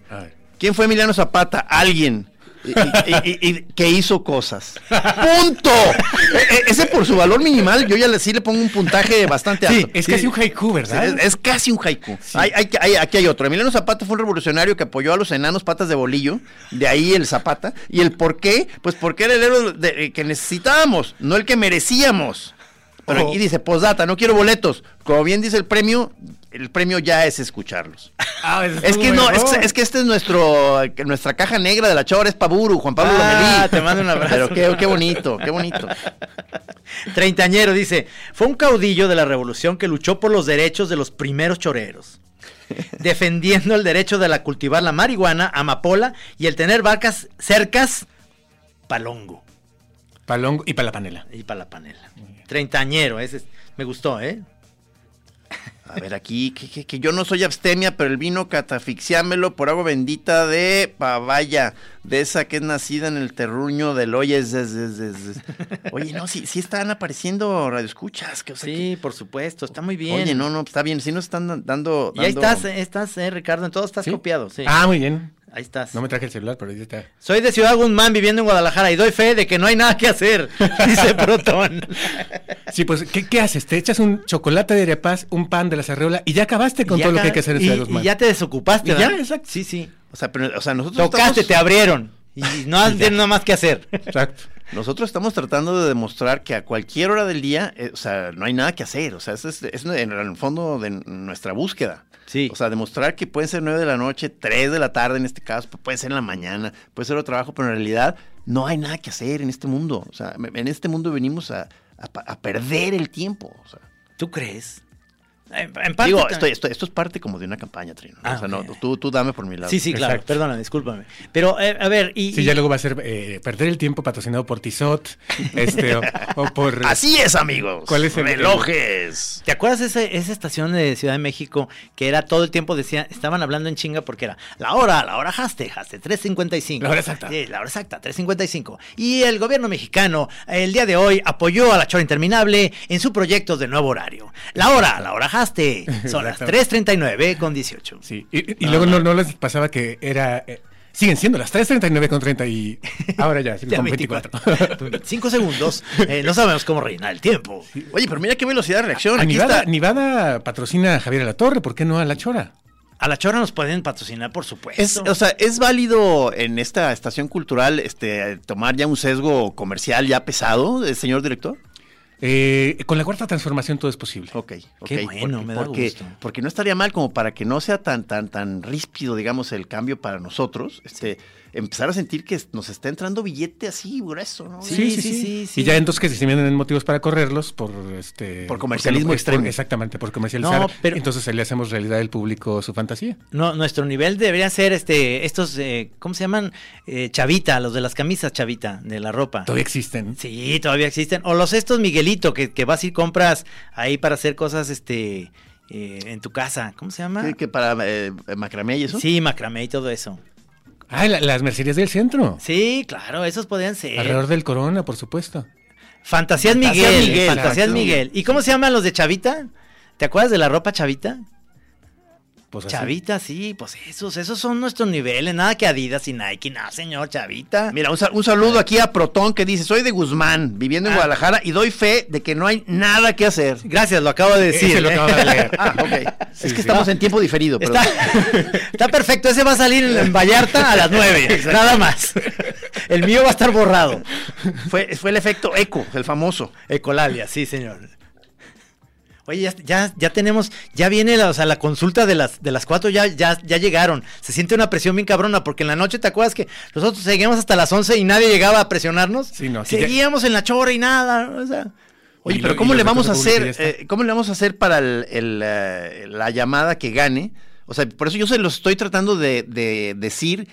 ¿Quién fue Emiliano Zapata? Alguien. Y, y- y- y que hizo cosas. ¡Punto! E- e- ese por su valor minimal, yo ya le, sí le pongo un puntaje bastante alto. Sí, es casi un haiku, Sí, ¿verdad? Es, es casi un haiku. Hay- hay- hay- aquí hay otro. Emiliano Zapata fue un revolucionario que apoyó a los enanos patas de bolillo. De ahí el Zapata. ¿Y el por qué? Pues porque era el héroe de- eh, que necesitábamos, no el que merecíamos. Pero Oh. aquí dice, posdata, no quiero boletos. Como bien dice el premio, el premio ya es escucharlos. Ah, Es que no, es, que este es nuestro, nuestra caja negra de la chora, es Paburu, Juan Pablo Ah, Lomelí. te mando un abrazo. Pero qué, qué bonito, qué bonito. Treintañero dice, fue un caudillo de la revolución que luchó por los derechos de los primeros choreros. defendiendo el derecho de la cultivar la marihuana, amapola y el tener vacas cercas, palongo Palongo y para la panela. y para la panela. Treintañero, ese es- me gustó, ¿eh? A ver, aquí, que, que- que yo no soy abstemia, pero el vino catafixiámelo por agua bendita de Pavaya, de esa que es nacida en el terruño del Oye. es- es- es- es- es. Oye, no, sí, sí están apareciendo radioescuchas. Que, o sea, Sí, por supuesto, está muy bien. Oye, no, no, está bien, sí nos están dan- dando... Y ahí estás, eh, estás, eh, Ricardo, en todo estás ¿Sí? copiado, sí. Ah, muy bien. Ahí estás. No me traje el celular, pero ahí está. Soy de Ciudad Guzmán viviendo en Guadalajara y doy fe de que no hay nada que hacer, dice Protón. Sí, pues, ¿qué, qué haces? Te echas un chocolate de Paz, un pan de la Cerreola y ya acabaste con Y todo lo que hay que hacer en y- Ciudad y, Guzmán. ya te desocupaste, Y ya, exacto. Sí, sí. O sea, pero, o sea, nosotros Tocaste, estamos- te abrieron. Y no has tienes nada más que hacer. Exacto. Nosotros estamos tratando de demostrar que a cualquier hora del día, eh, o sea, no hay nada que hacer. O sea, es, es en el fondo de nuestra búsqueda. Sí. O sea, demostrar que pueden ser 9 de la noche, 3 de la tarde en este caso, pu- puede ser en la mañana, puede ser otro trabajo, pero en realidad no hay nada que hacer en este mundo. O sea, en este mundo venimos a, a a perder el tiempo. O sea, ¿Tú crees? En, en parte digo, esto, esto, esto es parte como de una campaña, Trino. ¿no? Ah, o sea, no, tú, tú dame por mi lado. Sí, sí, claro. Exacto. Perdóname, discúlpame. Pero, eh, a ver, y. Sí, y- ya luego va a ser eh, perder el tiempo patrocinado por Tizot, este, o, o por... Así es, amigos. ¿Cuál es el- Relojes. ¿Te acuerdas ese, esa estación de Ciudad de México que era todo el tiempo decía, estaban hablando en chinga porque era la hora, la hora haste, haste, 3.55. La hora exacta. Sí, la hora exacta, 3.55. Y el gobierno mexicano el día de hoy apoyó a la Chora Interminable en su proyecto de nuevo horario. La hora, la hora haste, son las 3.39 con 18. Sí, y, y luego no, no les pasaba que era... eh, siguen siendo las 3.39 con 30 y ahora ya, Ya con 24. 24. 25 segundos. Eh, no sabemos cómo rellenar el tiempo. Oye, pero mira qué velocidad de reacción. A está. Nivada patrocina a Javier Alatorre, ¿por qué no a La Chora? A la Chora nos pueden patrocinar, por supuesto. Es, o sea, ¿es válido en esta estación cultural este, tomar ya un sesgo comercial ya pesado, eh, señor director? Eh, con la cuarta transformación todo es posible. Ok, ok. Qué bueno, porque, me da porque, gusto. porque no estaría mal como para que no sea tan, tan, tan ríspido, digamos, el cambio para nosotros, este, empezar a sentir que nos está entrando billete así grueso, ¿no? Sí, sí, sí, sí. Y ya entonces que se vienen motivos para correrlos por este Por comercialismo por- extremo. exactamente, por comercializar. No, pero- Entonces le hacemos realidad al público su fantasía. No, nuestro nivel debería ser este, estos, eh, ¿cómo se llaman? Eh, chavita, los de las camisas chavita, de la ropa. Todavía existen. Sí, todavía existen. O los estos Miguelito, que, que vas y compras ahí para hacer cosas, este, eh, en tu casa. ¿Cómo se llama? Que, que para eh, macramé y eso. Sí, macramé y todo eso. Ah, la- las mercerías del centro. Sí, claro, esos podrían ser. Alrededor del Corona, por supuesto. Fantasías Fantasías Miguel. Miguel, Fantasías. Miguel. ¿Y cómo se llaman los de Chavita? ¿Te acuerdas de la ropa Chavita? Pues así. Chavita, sí, pues esos, esos son nuestros niveles, nada que Adidas y Nike, nada, señor, Chavita. Mira, un, sal- un saludo aquí a Protón que dice, soy de Guzmán, viviendo en Ah. Guadalajara y doy fe de que no hay nada que hacer. Gracias, lo acabo de decir. Ese lo ¿eh? acabo de leer. Ah, ok. Sí, es que sí. estamos en tiempo diferido, pero... Está, está perfecto, ese va a salir en, en Vallarta a las 9, nada más. El mío va a estar borrado. Fue, fue el efecto eco, el famoso. Ecolalia, sí, señor. Oye, ya, ya, ya tenemos, ya viene la, o sea, la consulta de las, de las cuatro, ya, ya, ya llegaron. Se siente una presión bien cabrona, porque en la noche, ¿te acuerdas que nosotros seguíamos hasta las 11 y nadie llegaba a presionarnos? Sí, no, Seguíamos en la chora y nada, o sea. Oye, pero ¿cómo le vamos a hacer? eh, ¿Cómo le vamos a hacer para el- el, eh, la llamada que gane? O sea, por eso yo se los estoy tratando de, de decir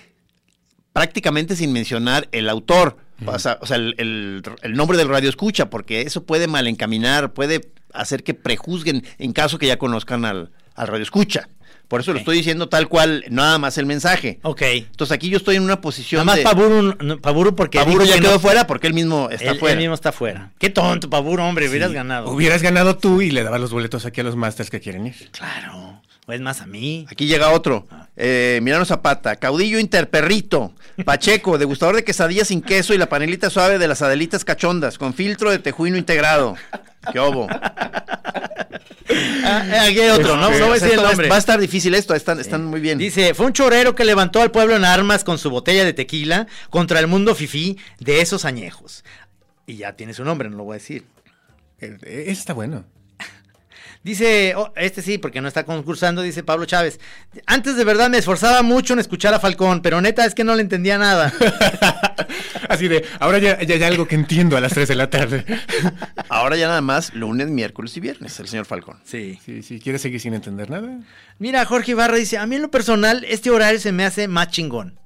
prácticamente sin mencionar el autor, o sea, o sea, el, el- el nombre del radio escucha, porque eso puede mal encaminar, puede hacer que prejuzguen en caso que ya conozcan al, al radio escucha. Por eso lo estoy diciendo tal cual, nada más el mensaje. Ok. Entonces aquí yo estoy en una posición Nada más de... Paburo, no, Paburo porque. Paburo dijo ya que quedó no- fuera porque él mismo está él, fuera. él mismo está fuera. Qué tonto, Paburo, hombre, hubieras ganado. Hubieras ganado tú y le dabas los boletos aquí a los masters que quieren ir. Claro. O es más a mí. Aquí llega otro. Eh, Milano Zapata, caudillo interperrito. Pacheco, degustador de quesadillas sin queso y la panelita suave de las adelitas cachondas, con filtro de tejuino integrado. ¿Qué obo? Ah, aquí hay otro, no, no voy a decir el Esto va- nombre. Va a estar difícil esto, están, están muy bien. Dice, fue un chorero que levantó al pueblo en armas con su botella de tequila contra el mundo fifí de esos añejos. Y ya tiene su nombre, no lo voy a decir. Eh, eh, Ese está bueno. Dice, oh, este sí, porque no está concursando, dice Pablo Chávez. Antes de verdad me esforzaba mucho en escuchar a Falcón, pero neta es que no le entendía nada. Así de, ahora ya, ya hay algo que entiendo a las 3 de la tarde. Ahora ya nada más lunes, miércoles y viernes, el señor Falcón. Sí. Si si quieres seguir sin entender nada. Mira, Jorge Ibarra dice, a mí en lo personal este horario se me hace más chingón.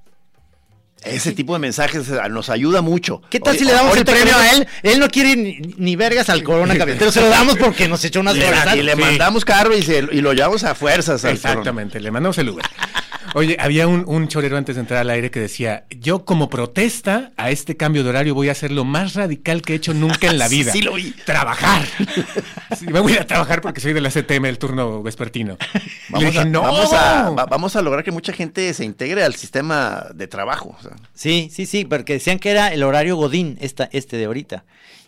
Ese tipo de mensajes nos ayuda mucho. ¿Qué tal si le damos el premio a él? Él no quiere ni, ni vergas al corona pero se lo damos porque nos echó unas horas. y le Sí. mandamos carro y, se- y lo llevamos a fuerzas. al Exactamente, le mandamos el Uber. Oye, había un, un chorero antes de entrar al aire que decía, yo como protesta a este cambio de horario voy a hacer lo más radical que he hecho nunca en la vida. sí lo vi. Trabajar. Sí, me voy a ir a trabajar porque soy de la CTM, el turno vespertino. Vamos, dije, a, no. vamos, a, va- vamos a lograr que mucha gente se integre al sistema de trabajo. o sea. Sí, sí, sí, porque decían que era el horario Godín, esta, este de ahorita.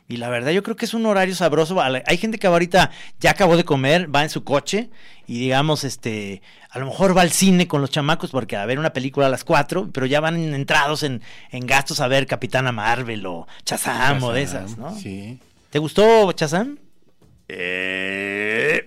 Y la verdad, yo creo que es un horario sabroso. A la- Hay gente que ahorita ya acabó de comer, va en su coche y digamos, este, a lo mejor va al cine con los chamacos porque a ver una película a las 4, pero ya van entrados en, en gastos a ver Capitana Marvel o Chazam o de esas, ¿no? Sí. ¿Te gustó Chazam? Eh,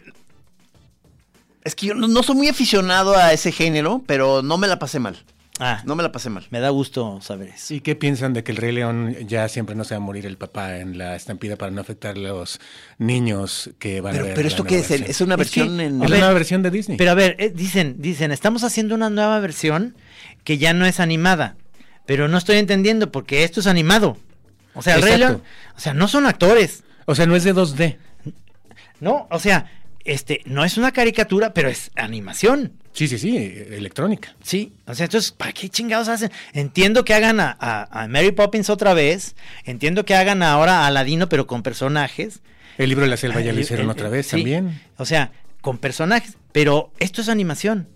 es que yo no, no soy muy aficionado a ese género, pero no me la pasé mal. Ah, No me la pasé mal. me da gusto saber eso. ¿Y qué piensan de que el Rey León ya siempre no se va a morir el papá en la estampida para no afectar a los niños que van a Pero, ver pero esto qué es, versión? es una Es que- versión en... a Es ver, nueva versión de Disney. Pero a ver, eh, dicen, dicen, estamos haciendo una nueva versión que ya no es animada. Pero no estoy entendiendo porque esto es animado. O sea, el Rey. León- o sea, no son actores. o sea, no es de 2D. No, o sea, este, no es una caricatura, pero es animación. Sí, sí, sí, electrónica. Sí, o sea, entonces, ¿para qué chingados hacen? Entiendo que hagan a, a- a Mary Poppins otra vez, entiendo que hagan ahora a Aladino, pero con personajes. El libro de la selva ya El- lo hicieron el- otra vez sí, también. O sea, con personajes, pero esto es animación.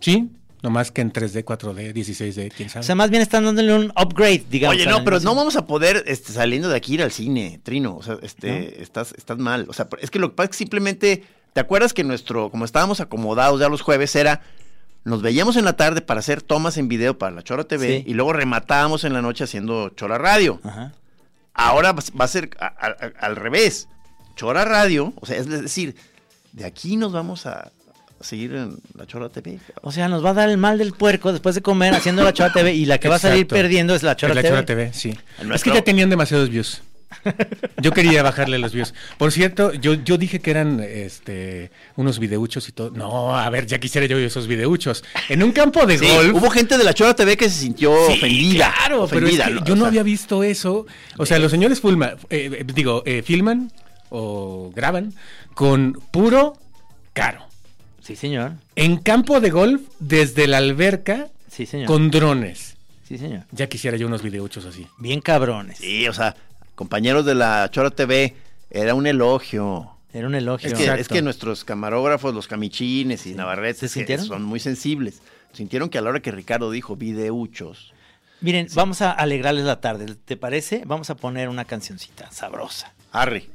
Sí, nomás que en 3D, 4D, 16D, quién O sabe. sea, más bien están dándole un upgrade, digamos. Oye, no, pero no vamos a poder este, saliendo de aquí ir al cine, Trino. O sea, este, estás, estás mal. O sea, es que lo que pasa es que simplemente, ¿te acuerdas que nuestro, como estábamos acomodados ya los jueves, era, nos veíamos en la tarde para hacer tomas en video para la Chora TV Sí. y luego rematábamos en la noche haciendo Chora Radio. Ajá. Ahora va a ser a- a- a- al revés. Chora Radio, o sea, es decir, de aquí nos vamos a seguir en la Chora TV. O sea, nos va a dar el mal del puerco después de comer haciendo la Chora TV y la que va a salir perdiendo es la Chora Es la TV. Chora TV, sí. Es que ya tenían demasiados views. Yo quería bajarle los views. Por cierto, yo, yo dije que eran este unos videuchos y todo. No, a ver, ya quisiera yo esos videuchos. En un campo de Sí, golf. hubo gente de la Chora TV que se sintió Sí, ofendida. Claro, pero es ofendida, que ¿no? yo O no sea, había visto eso. O sea, los señores Fulman, eh, eh, digo, eh, filman o graban con puro caro. Sí, señor. En campo de golf, desde la alberca, Sí, señor. con drones. Sí, señor. Ya quisiera yo unos videuchos así. Bien cabrones. Sí, o sea, compañeros de la Chora TV, era un elogio. Era un elogio. Es que, Exacto. es que nuestros camarógrafos, los camichines y Navarrete, ¿Se es que sintieron? son muy sensibles. Sintieron que a la hora que Ricardo dijo videuchos, Miren, vamos a alegrarles la tarde. ¿Te parece? Vamos a poner una cancioncita sabrosa. arre.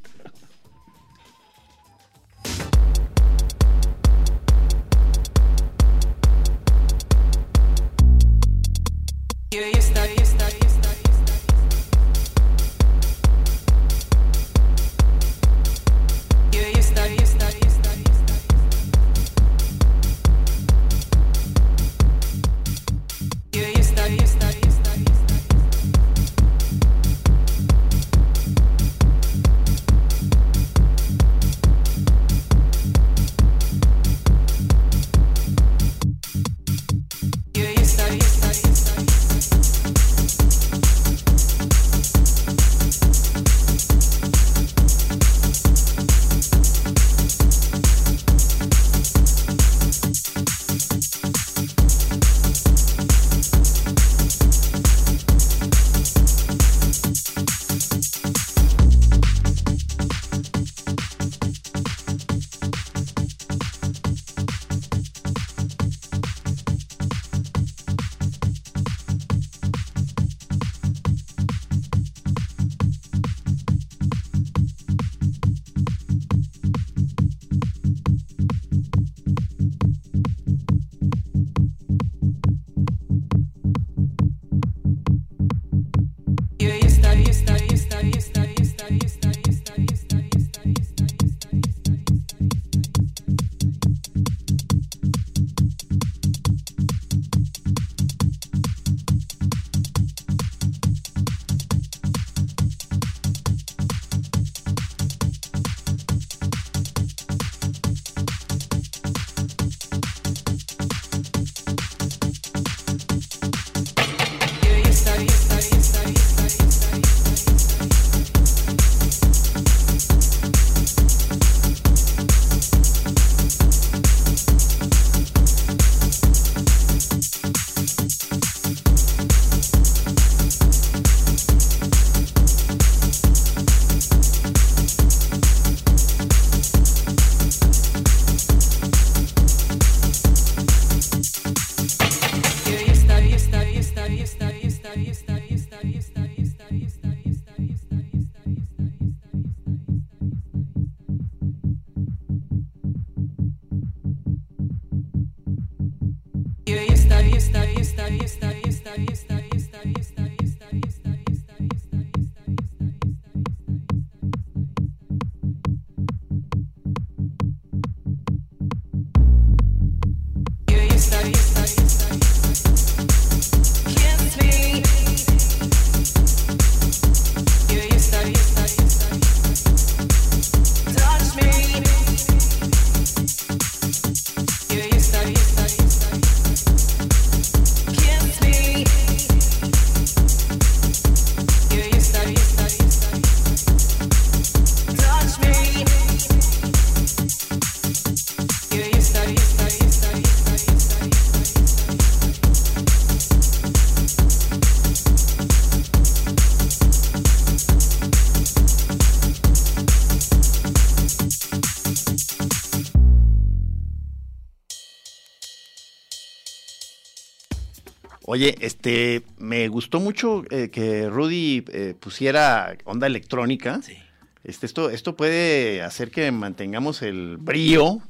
Oye, este, me gustó mucho eh, que Rudy eh, pusiera onda electrónica. Sí. Este, esto, esto puede hacer que mantengamos el brío.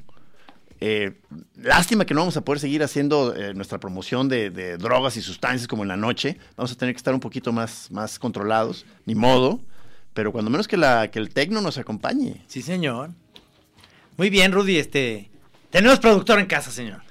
Eh, lástima que no vamos a poder seguir haciendo eh, nuestra promoción de, de drogas y sustancias como en la noche. Vamos a tener que estar un poquito más, más controlados, ni modo. Pero cuando menos que, la, que el tecno nos acompañe. Sí, señor. Muy bien, Rudy. Este, tenemos productor en casa, señor.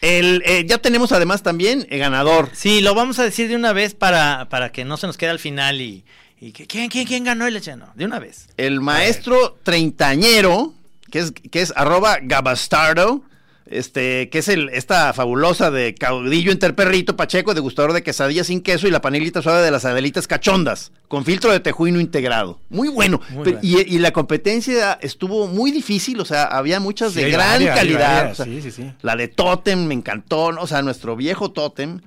El, eh, ya tenemos además también el ganador. Sí, lo vamos a decir de una vez para, para que no se nos quede al final y, y que, ¿quién, quién, quién ganó el no, De una vez. El maestro treintañero, que es, que es arroba Gabastardo, este, que es el, esta fabulosa de caudillo interperrito Pacheco, degustador de quesadillas sin queso y la panelita suave de las adelitas cachondas, con filtro de tejuino integrado. Muy bueno. Muy Pero- bueno. Y, y la competencia estuvo muy difícil, o sea, había muchas Sí, de gran calidad. varias, o sea, sí, sí, sí. La de Totem me encantó, ¿no? o sea, nuestro viejo Totem.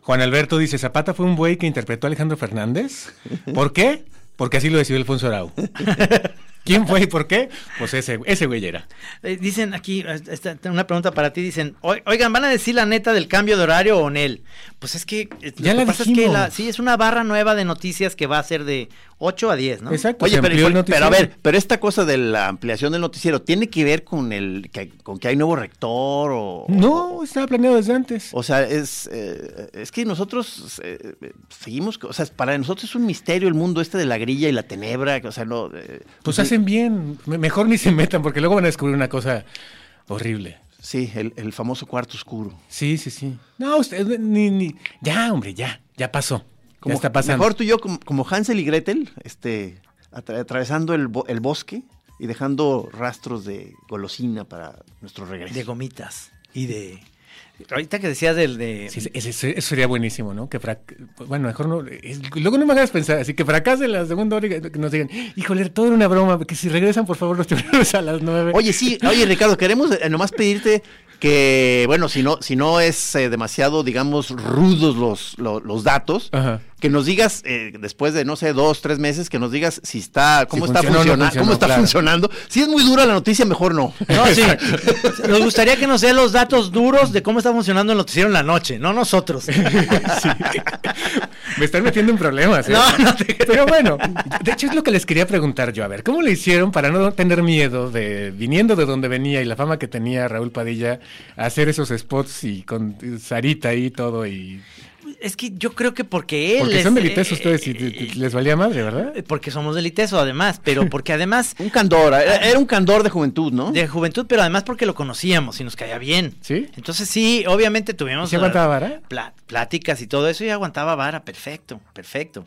Juan Alberto dice, Zapata fue un buey que interpretó a Alejandro Fernández. ¿Por qué? Porque así lo decidió Alfonso Arau. ¿Quién fue y por qué? Pues ese, ese güey era. Eh, dicen aquí, esta- una pregunta para ti, dicen, "Oi- oigan, ¿van a decir la neta del cambio de horario o en él? Pues es que, eh, Ya lo la que pasa es que la- sí, es una barra nueva de noticias que va a ser de 8 a 10, ¿no? Exacto. Oye, pero, el pero a ver, pero esta cosa de la ampliación del noticiero, ¿tiene que ver con el que, con que hay nuevo rector o...? No, estaba planeado desde antes. O sea, es, eh, es que nosotros eh, seguimos, o sea, para nosotros es un misterio el mundo este de la grilla y la tenebra, o sea, no... eh, Pues hacen bien. Me- Mejor ni se metan porque luego van a descubrir una cosa horrible. Sí, el, el famoso cuarto oscuro. Sí, sí, sí. No, usted ni, ni. Ya, hombre, ya. Ya pasó. Como, ya está pasando. Mejor tú y yo, como, como Hansel y Gretel, este, atra- atravesando el, bo- el bosque y dejando rastros de golosina para nuestro regreso. De gomitas y de... Ahorita que decías del de... Sí, eso sería buenísimo, ¿no? Que frac- bueno, mejor no. luego no me hagas pensar, así que fracase la segunda hora y que nos digan, híjole, todo era una broma, que si regresan, por favor, los primeros a las nueve. Oye, sí, oye, Ricardo, queremos eh, nomás pedirte que, bueno, si no, si no es eh, demasiado, digamos, rudos los, lo- los datos, Ajá. que nos digas, eh, después de, no sé, dos, tres meses, que nos digas si está, cómo Si está no funcionando, cómo está claro. funcionando. Si es muy dura la noticia, mejor no. No, sí. Nos gustaría que nos dé los datos duros de cómo está funcionando el noticiero en la noche, no nosotros. Sí. Me están metiendo en problemas. ¿eh? No, no te Pero bueno, de hecho es lo que les quería preguntar yo. A ver, ¿cómo le hicieron para no tener miedo de, viniendo de donde venía y la fama que tenía Raúl Padilla, hacer esos spots y con Sarita ahí y todo? y Es que yo creo que porque él Porque es, son delites eh, ustedes y te- les valía madre, ¿verdad? eh, Porque somos deliteso además, pero porque además Un candor, era, era un candor de juventud, ¿no? de juventud, pero además porque lo conocíamos y nos caía bien. ¿Sí? Entonces sí, obviamente tuvimos ¿Y se aguantaba eh, vara? pláticas y todo eso y aguantaba vara, perfecto, perfecto.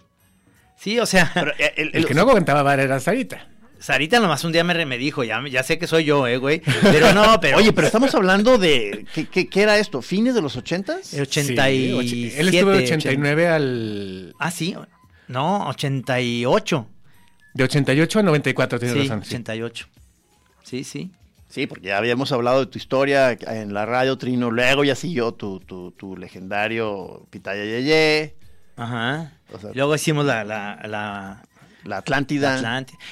Sí, o sea, Pero, eh, el- El el- que no aguantaba vara era Sarita. Sarita nomás un día me, re- me dijo, ya, ya sé que soy yo, eh, güey, pero no, pero... Oye, pero estamos hablando de, ¿qué, qué, qué era esto? ¿Fines de los ochentas? El 87, Sí, och- él estuvo de 80. 89 al... Ah, sí, no, 88. De 88 a 94, tienes Sí, razón. sí. 88. Sí, sí. Sí, porque ya habíamos hablado de tu historia en la radio, Trino. Luego ya siguió tu, tu, tu legendario Pitaya Yeye, Ajá. O sea, Luego hicimos la, la, la la Atlántida.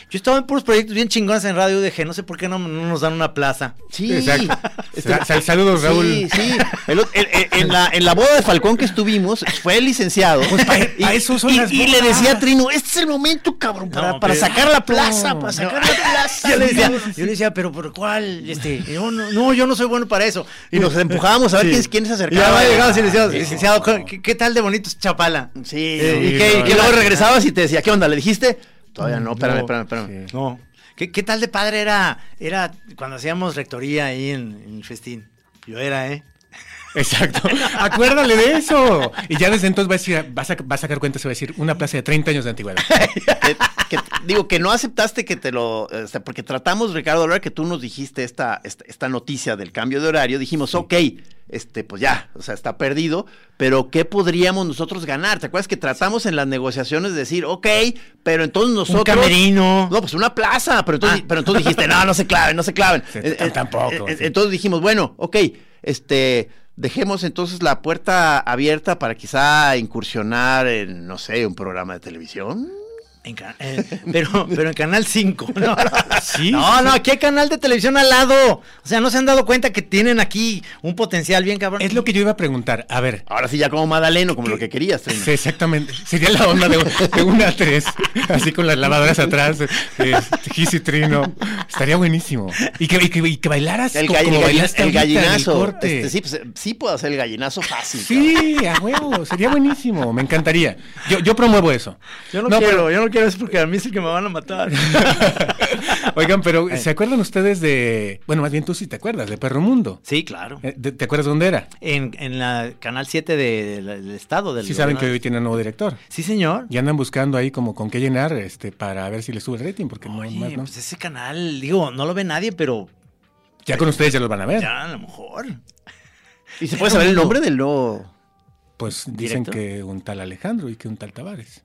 Yo estaba en puros proyectos bien chingones en Radio UDG. No sé por qué no, no nos dan una plaza. Sí. Exacto. Este- Sa- sal- saludos, Sí, Raúl. sí. El ot- el- el- en, la, en la boda de Falcón que estuvimos, fue el licenciado. Pues pa- y, pa' eso son y- las y le decía a Trino, este es el momento, cabrón, para, No, para pero- sacar la plaza, para sacar la plaza. Yo le decía, yo le decía, pero ¿por cuál? Este, yo no, no, yo no soy bueno para eso. Y nos empujábamos a ver Sí. quién, quién se Y acercaba. ya así, licenciado, Sí. licenciado, ¿qué, qué tal de bonito es Chapala? Sí, Eh, y, sí, que, no, y luego regresabas y te decía, ¿qué onda? ¿Le dijiste? Todavía no, espérame, espérame, espérame. Sí. No. ¿Qué, qué tal de padre era, era cuando hacíamos rectoría ahí en, en el festín? Yo era, ¿eh? Exacto. Acuérdale de eso. Y ya desde entonces va a, decir, va a, va a sacar cuenta, se va a decir una plaza de 30 años de antigüedad. que, que- digo que no aceptaste que te lo o sea, porque tratamos Ricardo a la hora que tú nos dijiste esta, esta esta noticia del cambio de horario dijimos ok este pues ya o sea está perdido pero qué podríamos nosotros ganar te acuerdas que tratamos en las negociaciones de decir ok pero entonces nosotros Un camerino. no pues una plaza pero entonces Ah. pero entonces dijiste no no se claven no se claven Sí, Eh, eh, tampoco, eh, sí. entonces dijimos bueno ok este Dejemos entonces la puerta abierta para quizá incursionar en, no sé, un programa de televisión. En eh, pero, pero en Canal 5. No, no, Sí, no, sí. no, aquí hay canal de televisión al lado. O sea, no se han dado cuenta que tienen aquí un potencial bien cabrón. Es lo que yo iba a preguntar. A ver. Ahora sí, ya como Madaleno, como lo que querías. Trino. Sí, exactamente. Sería la onda de, de una a tres, así con las lavadoras atrás, eh, Gis y Trino. Estaría buenísimo. Y que, y que, y que bailaras El, como, gall- como el bailaste el gallinazo. corte. Este, sí, pues, sí puedo hacer el gallinazo fácil. cabrón. Sí, a huevo, sería buenísimo, me encantaría. Yo, yo promuevo eso. Yo no, No, quiero, pero- yo no quiero eso porque a mí sí que me van a matar. Oigan, pero ¿se acuerdan ustedes de, bueno, más bien tú sí te acuerdas, de Perro Mundo? Sí, claro. Eh, ¿Te acuerdas dónde era? En, en la Canal 7 de- de- del Estado. Del Sí saben que hoy tiene un nuevo director. Sí, señor. Y andan buscando ahí como con qué llenar este para ver si le sube el rating, porque no, Oye, más no. pues ese canal, digo, no lo ve nadie, pero Ya con ustedes ya los van a ver. ya a lo mejor. ¿Y se puede saber el nombre del nuevo? Pues dicen ¿Directo? que un tal Alejandro y que un tal Tavares.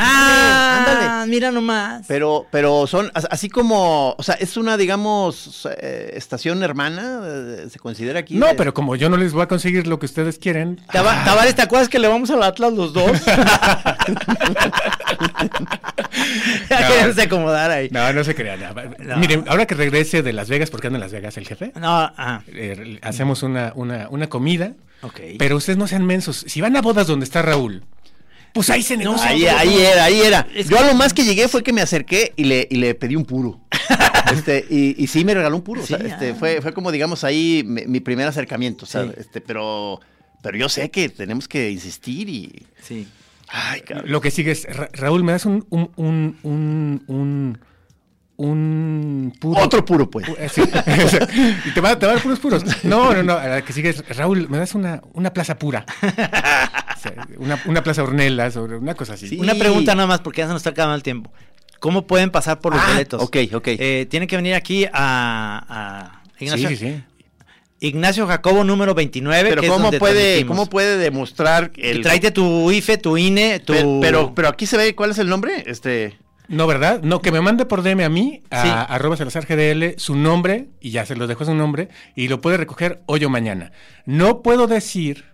Ah, ándale. mira nomás. Pero, pero son as- así como, o sea, es una, digamos, eh, estación hermana, eh, se considera aquí. No, de- pero como yo no les voy a conseguir lo que ustedes quieren. Tava- Tavares, ¿te acuerdas que le vamos al Atlas los dos? Ya queremos acomodar ahí. No, no se crean. no. No. Miren, ahora que regrese de Las Vegas, porque anda en Las Vegas el jefe, No, ah, eh, hacemos una, una, una comida, ok. pero ustedes no sean mensos. Si van a bodas donde está Raúl, pues ahí se negocia. Ahí, ahí era, ahí era. Yo a lo más que llegué fue que me acerqué y le, y le pedí un puro. Este, y, y sí me regaló un puro. o sea, Sí, este, ah. fue, fue como, digamos, ahí mi, mi primer acercamiento. o sea, Sí. este, pero, pero yo sé que tenemos que insistir y. Sí. Ay, cabrón. Lo que sigue es, Ra- Raúl, ¿me das un, un, un, un, un, puro? Otro puro, pues. Eh, sí. y te va, te va a dar puros puros. No, no, no. La que sigue es, Raúl, ¿me das una, una plaza pura? O sea, una, una plaza Ornelas o una cosa así. Sí. Una pregunta nada más, porque ya se nos está acabando el tiempo. ¿Cómo pueden pasar por los Ah, boletos? ok, ok. Eh, tienen que venir aquí a, a Ignacio, sí, sí, sí. Ignacio Jacobo número 29. Pero que es ¿cómo donde puede. ¿cómo puede demostrar Y el. tráete tu IFE, tu INE, tu... Pero, pero, pero aquí se ve cuál es el nombre. Este. No, ¿verdad? No, que me mande por DM a mí, a Sí. arroba Salazar GDL, su nombre, y ya se lo dejo su nombre, y lo puede recoger hoy o mañana. No puedo decir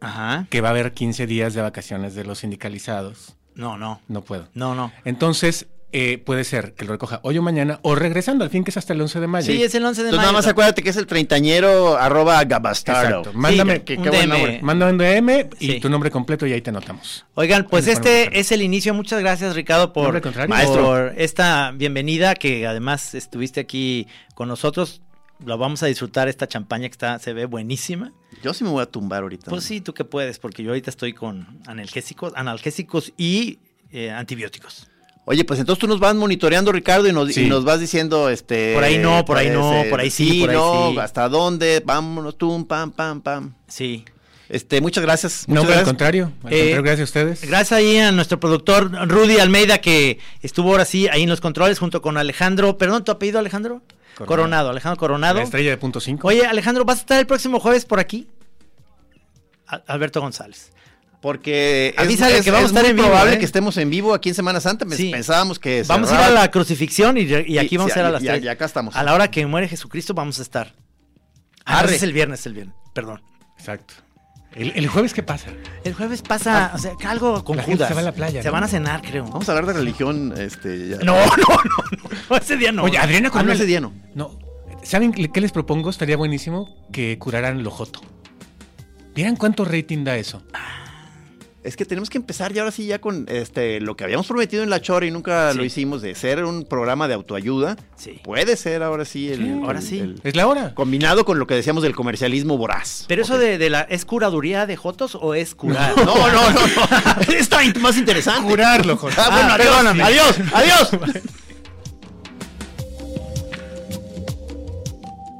Ajá. que va a haber 15 días de vacaciones de los sindicalizados. No, no. No puedo. No, no. Entonces, eh, puede ser que lo recoja hoy o mañana, o regresando al fin, que es hasta el 11 de mayo. Sí, es el 11 de Entonces mayo. nada más acuérdate que es el treintañero arroba gabastardo. Exacto. Mándame, Sí, que- un qué buen DM. nombre. Mándame un DM y Sí. tu nombre completo y ahí te anotamos. Oigan, pues Bueno, bueno, este es el inicio. Muchas gracias, Ricardo, por. Maestro. por esta bienvenida, que además estuviste aquí con nosotros. Lo vamos a disfrutar, esta champaña que está, se ve buenísima. Yo sí me voy a tumbar ahorita. Pues sí, tú que puedes, porque yo ahorita estoy con analgésicos, analgésicos y eh, antibióticos. Oye, pues entonces tú nos vas monitoreando, Ricardo, y nos, Sí. y nos vas diciendo, este... Por ahí no, por ahí no, por ahí sí, por ahí no, sí. hasta dónde, vámonos, tum, pam, pam, pam. Sí. Este, muchas gracias. No, muchas al gracias. contrario. Al Eh, contrario, gracias a ustedes. Gracias ahí a nuestro productor Rudy Almeida, que estuvo ahora sí ahí en los controles junto con Alejandro. Perdón, ¿tu apellido, Alejandro? Coronado. Coronado, Alejandro Coronado. La estrella de punto 5. Oye, Alejandro, ¿vas a estar el próximo jueves por aquí? A- Alberto González. Porque Avísale que vamos a estar muy en vivo, probable ¿eh? que estemos en vivo aquí en Semana Santa. Sí. Pensábamos que Vamos a ir a la crucifixión y, y aquí Y- vamos sí, a ir a las y- tres. y acá estamos. A la hora que muere Jesucristo vamos a estar. Ah, es el viernes, el viernes. Perdón. Exacto. El, el jueves, ¿qué pasa? El jueves pasa, o sea, algo con La gente Judas. se va a la playa, Se ¿no? van a cenar, creo. Vamos a hablar de religión, este... ya. No, no, no, no. Ese día no. Oye, Adriana Ah, no, ese día no. No. ¿Saben qué les propongo? Estaría buenísimo que curaran lo joto. ¿Vieran cuánto rating da eso? Es que tenemos que empezar ya ahora sí ya con este lo que habíamos prometido en La Chora y nunca Sí. lo hicimos, de ser un programa de autoayuda. Sí. Puede ser ahora sí el... Sí. el- Ahora sí. el- Es la hora. combinado con lo que decíamos del comercialismo voraz. Pero eso de, de la. ¿Es curaduría de Jotos o es curar? No, no, no, no. Está más interesante. Curarlo, joto. Ah, bueno, Ah, adiós, perdóname. adiós, adiós.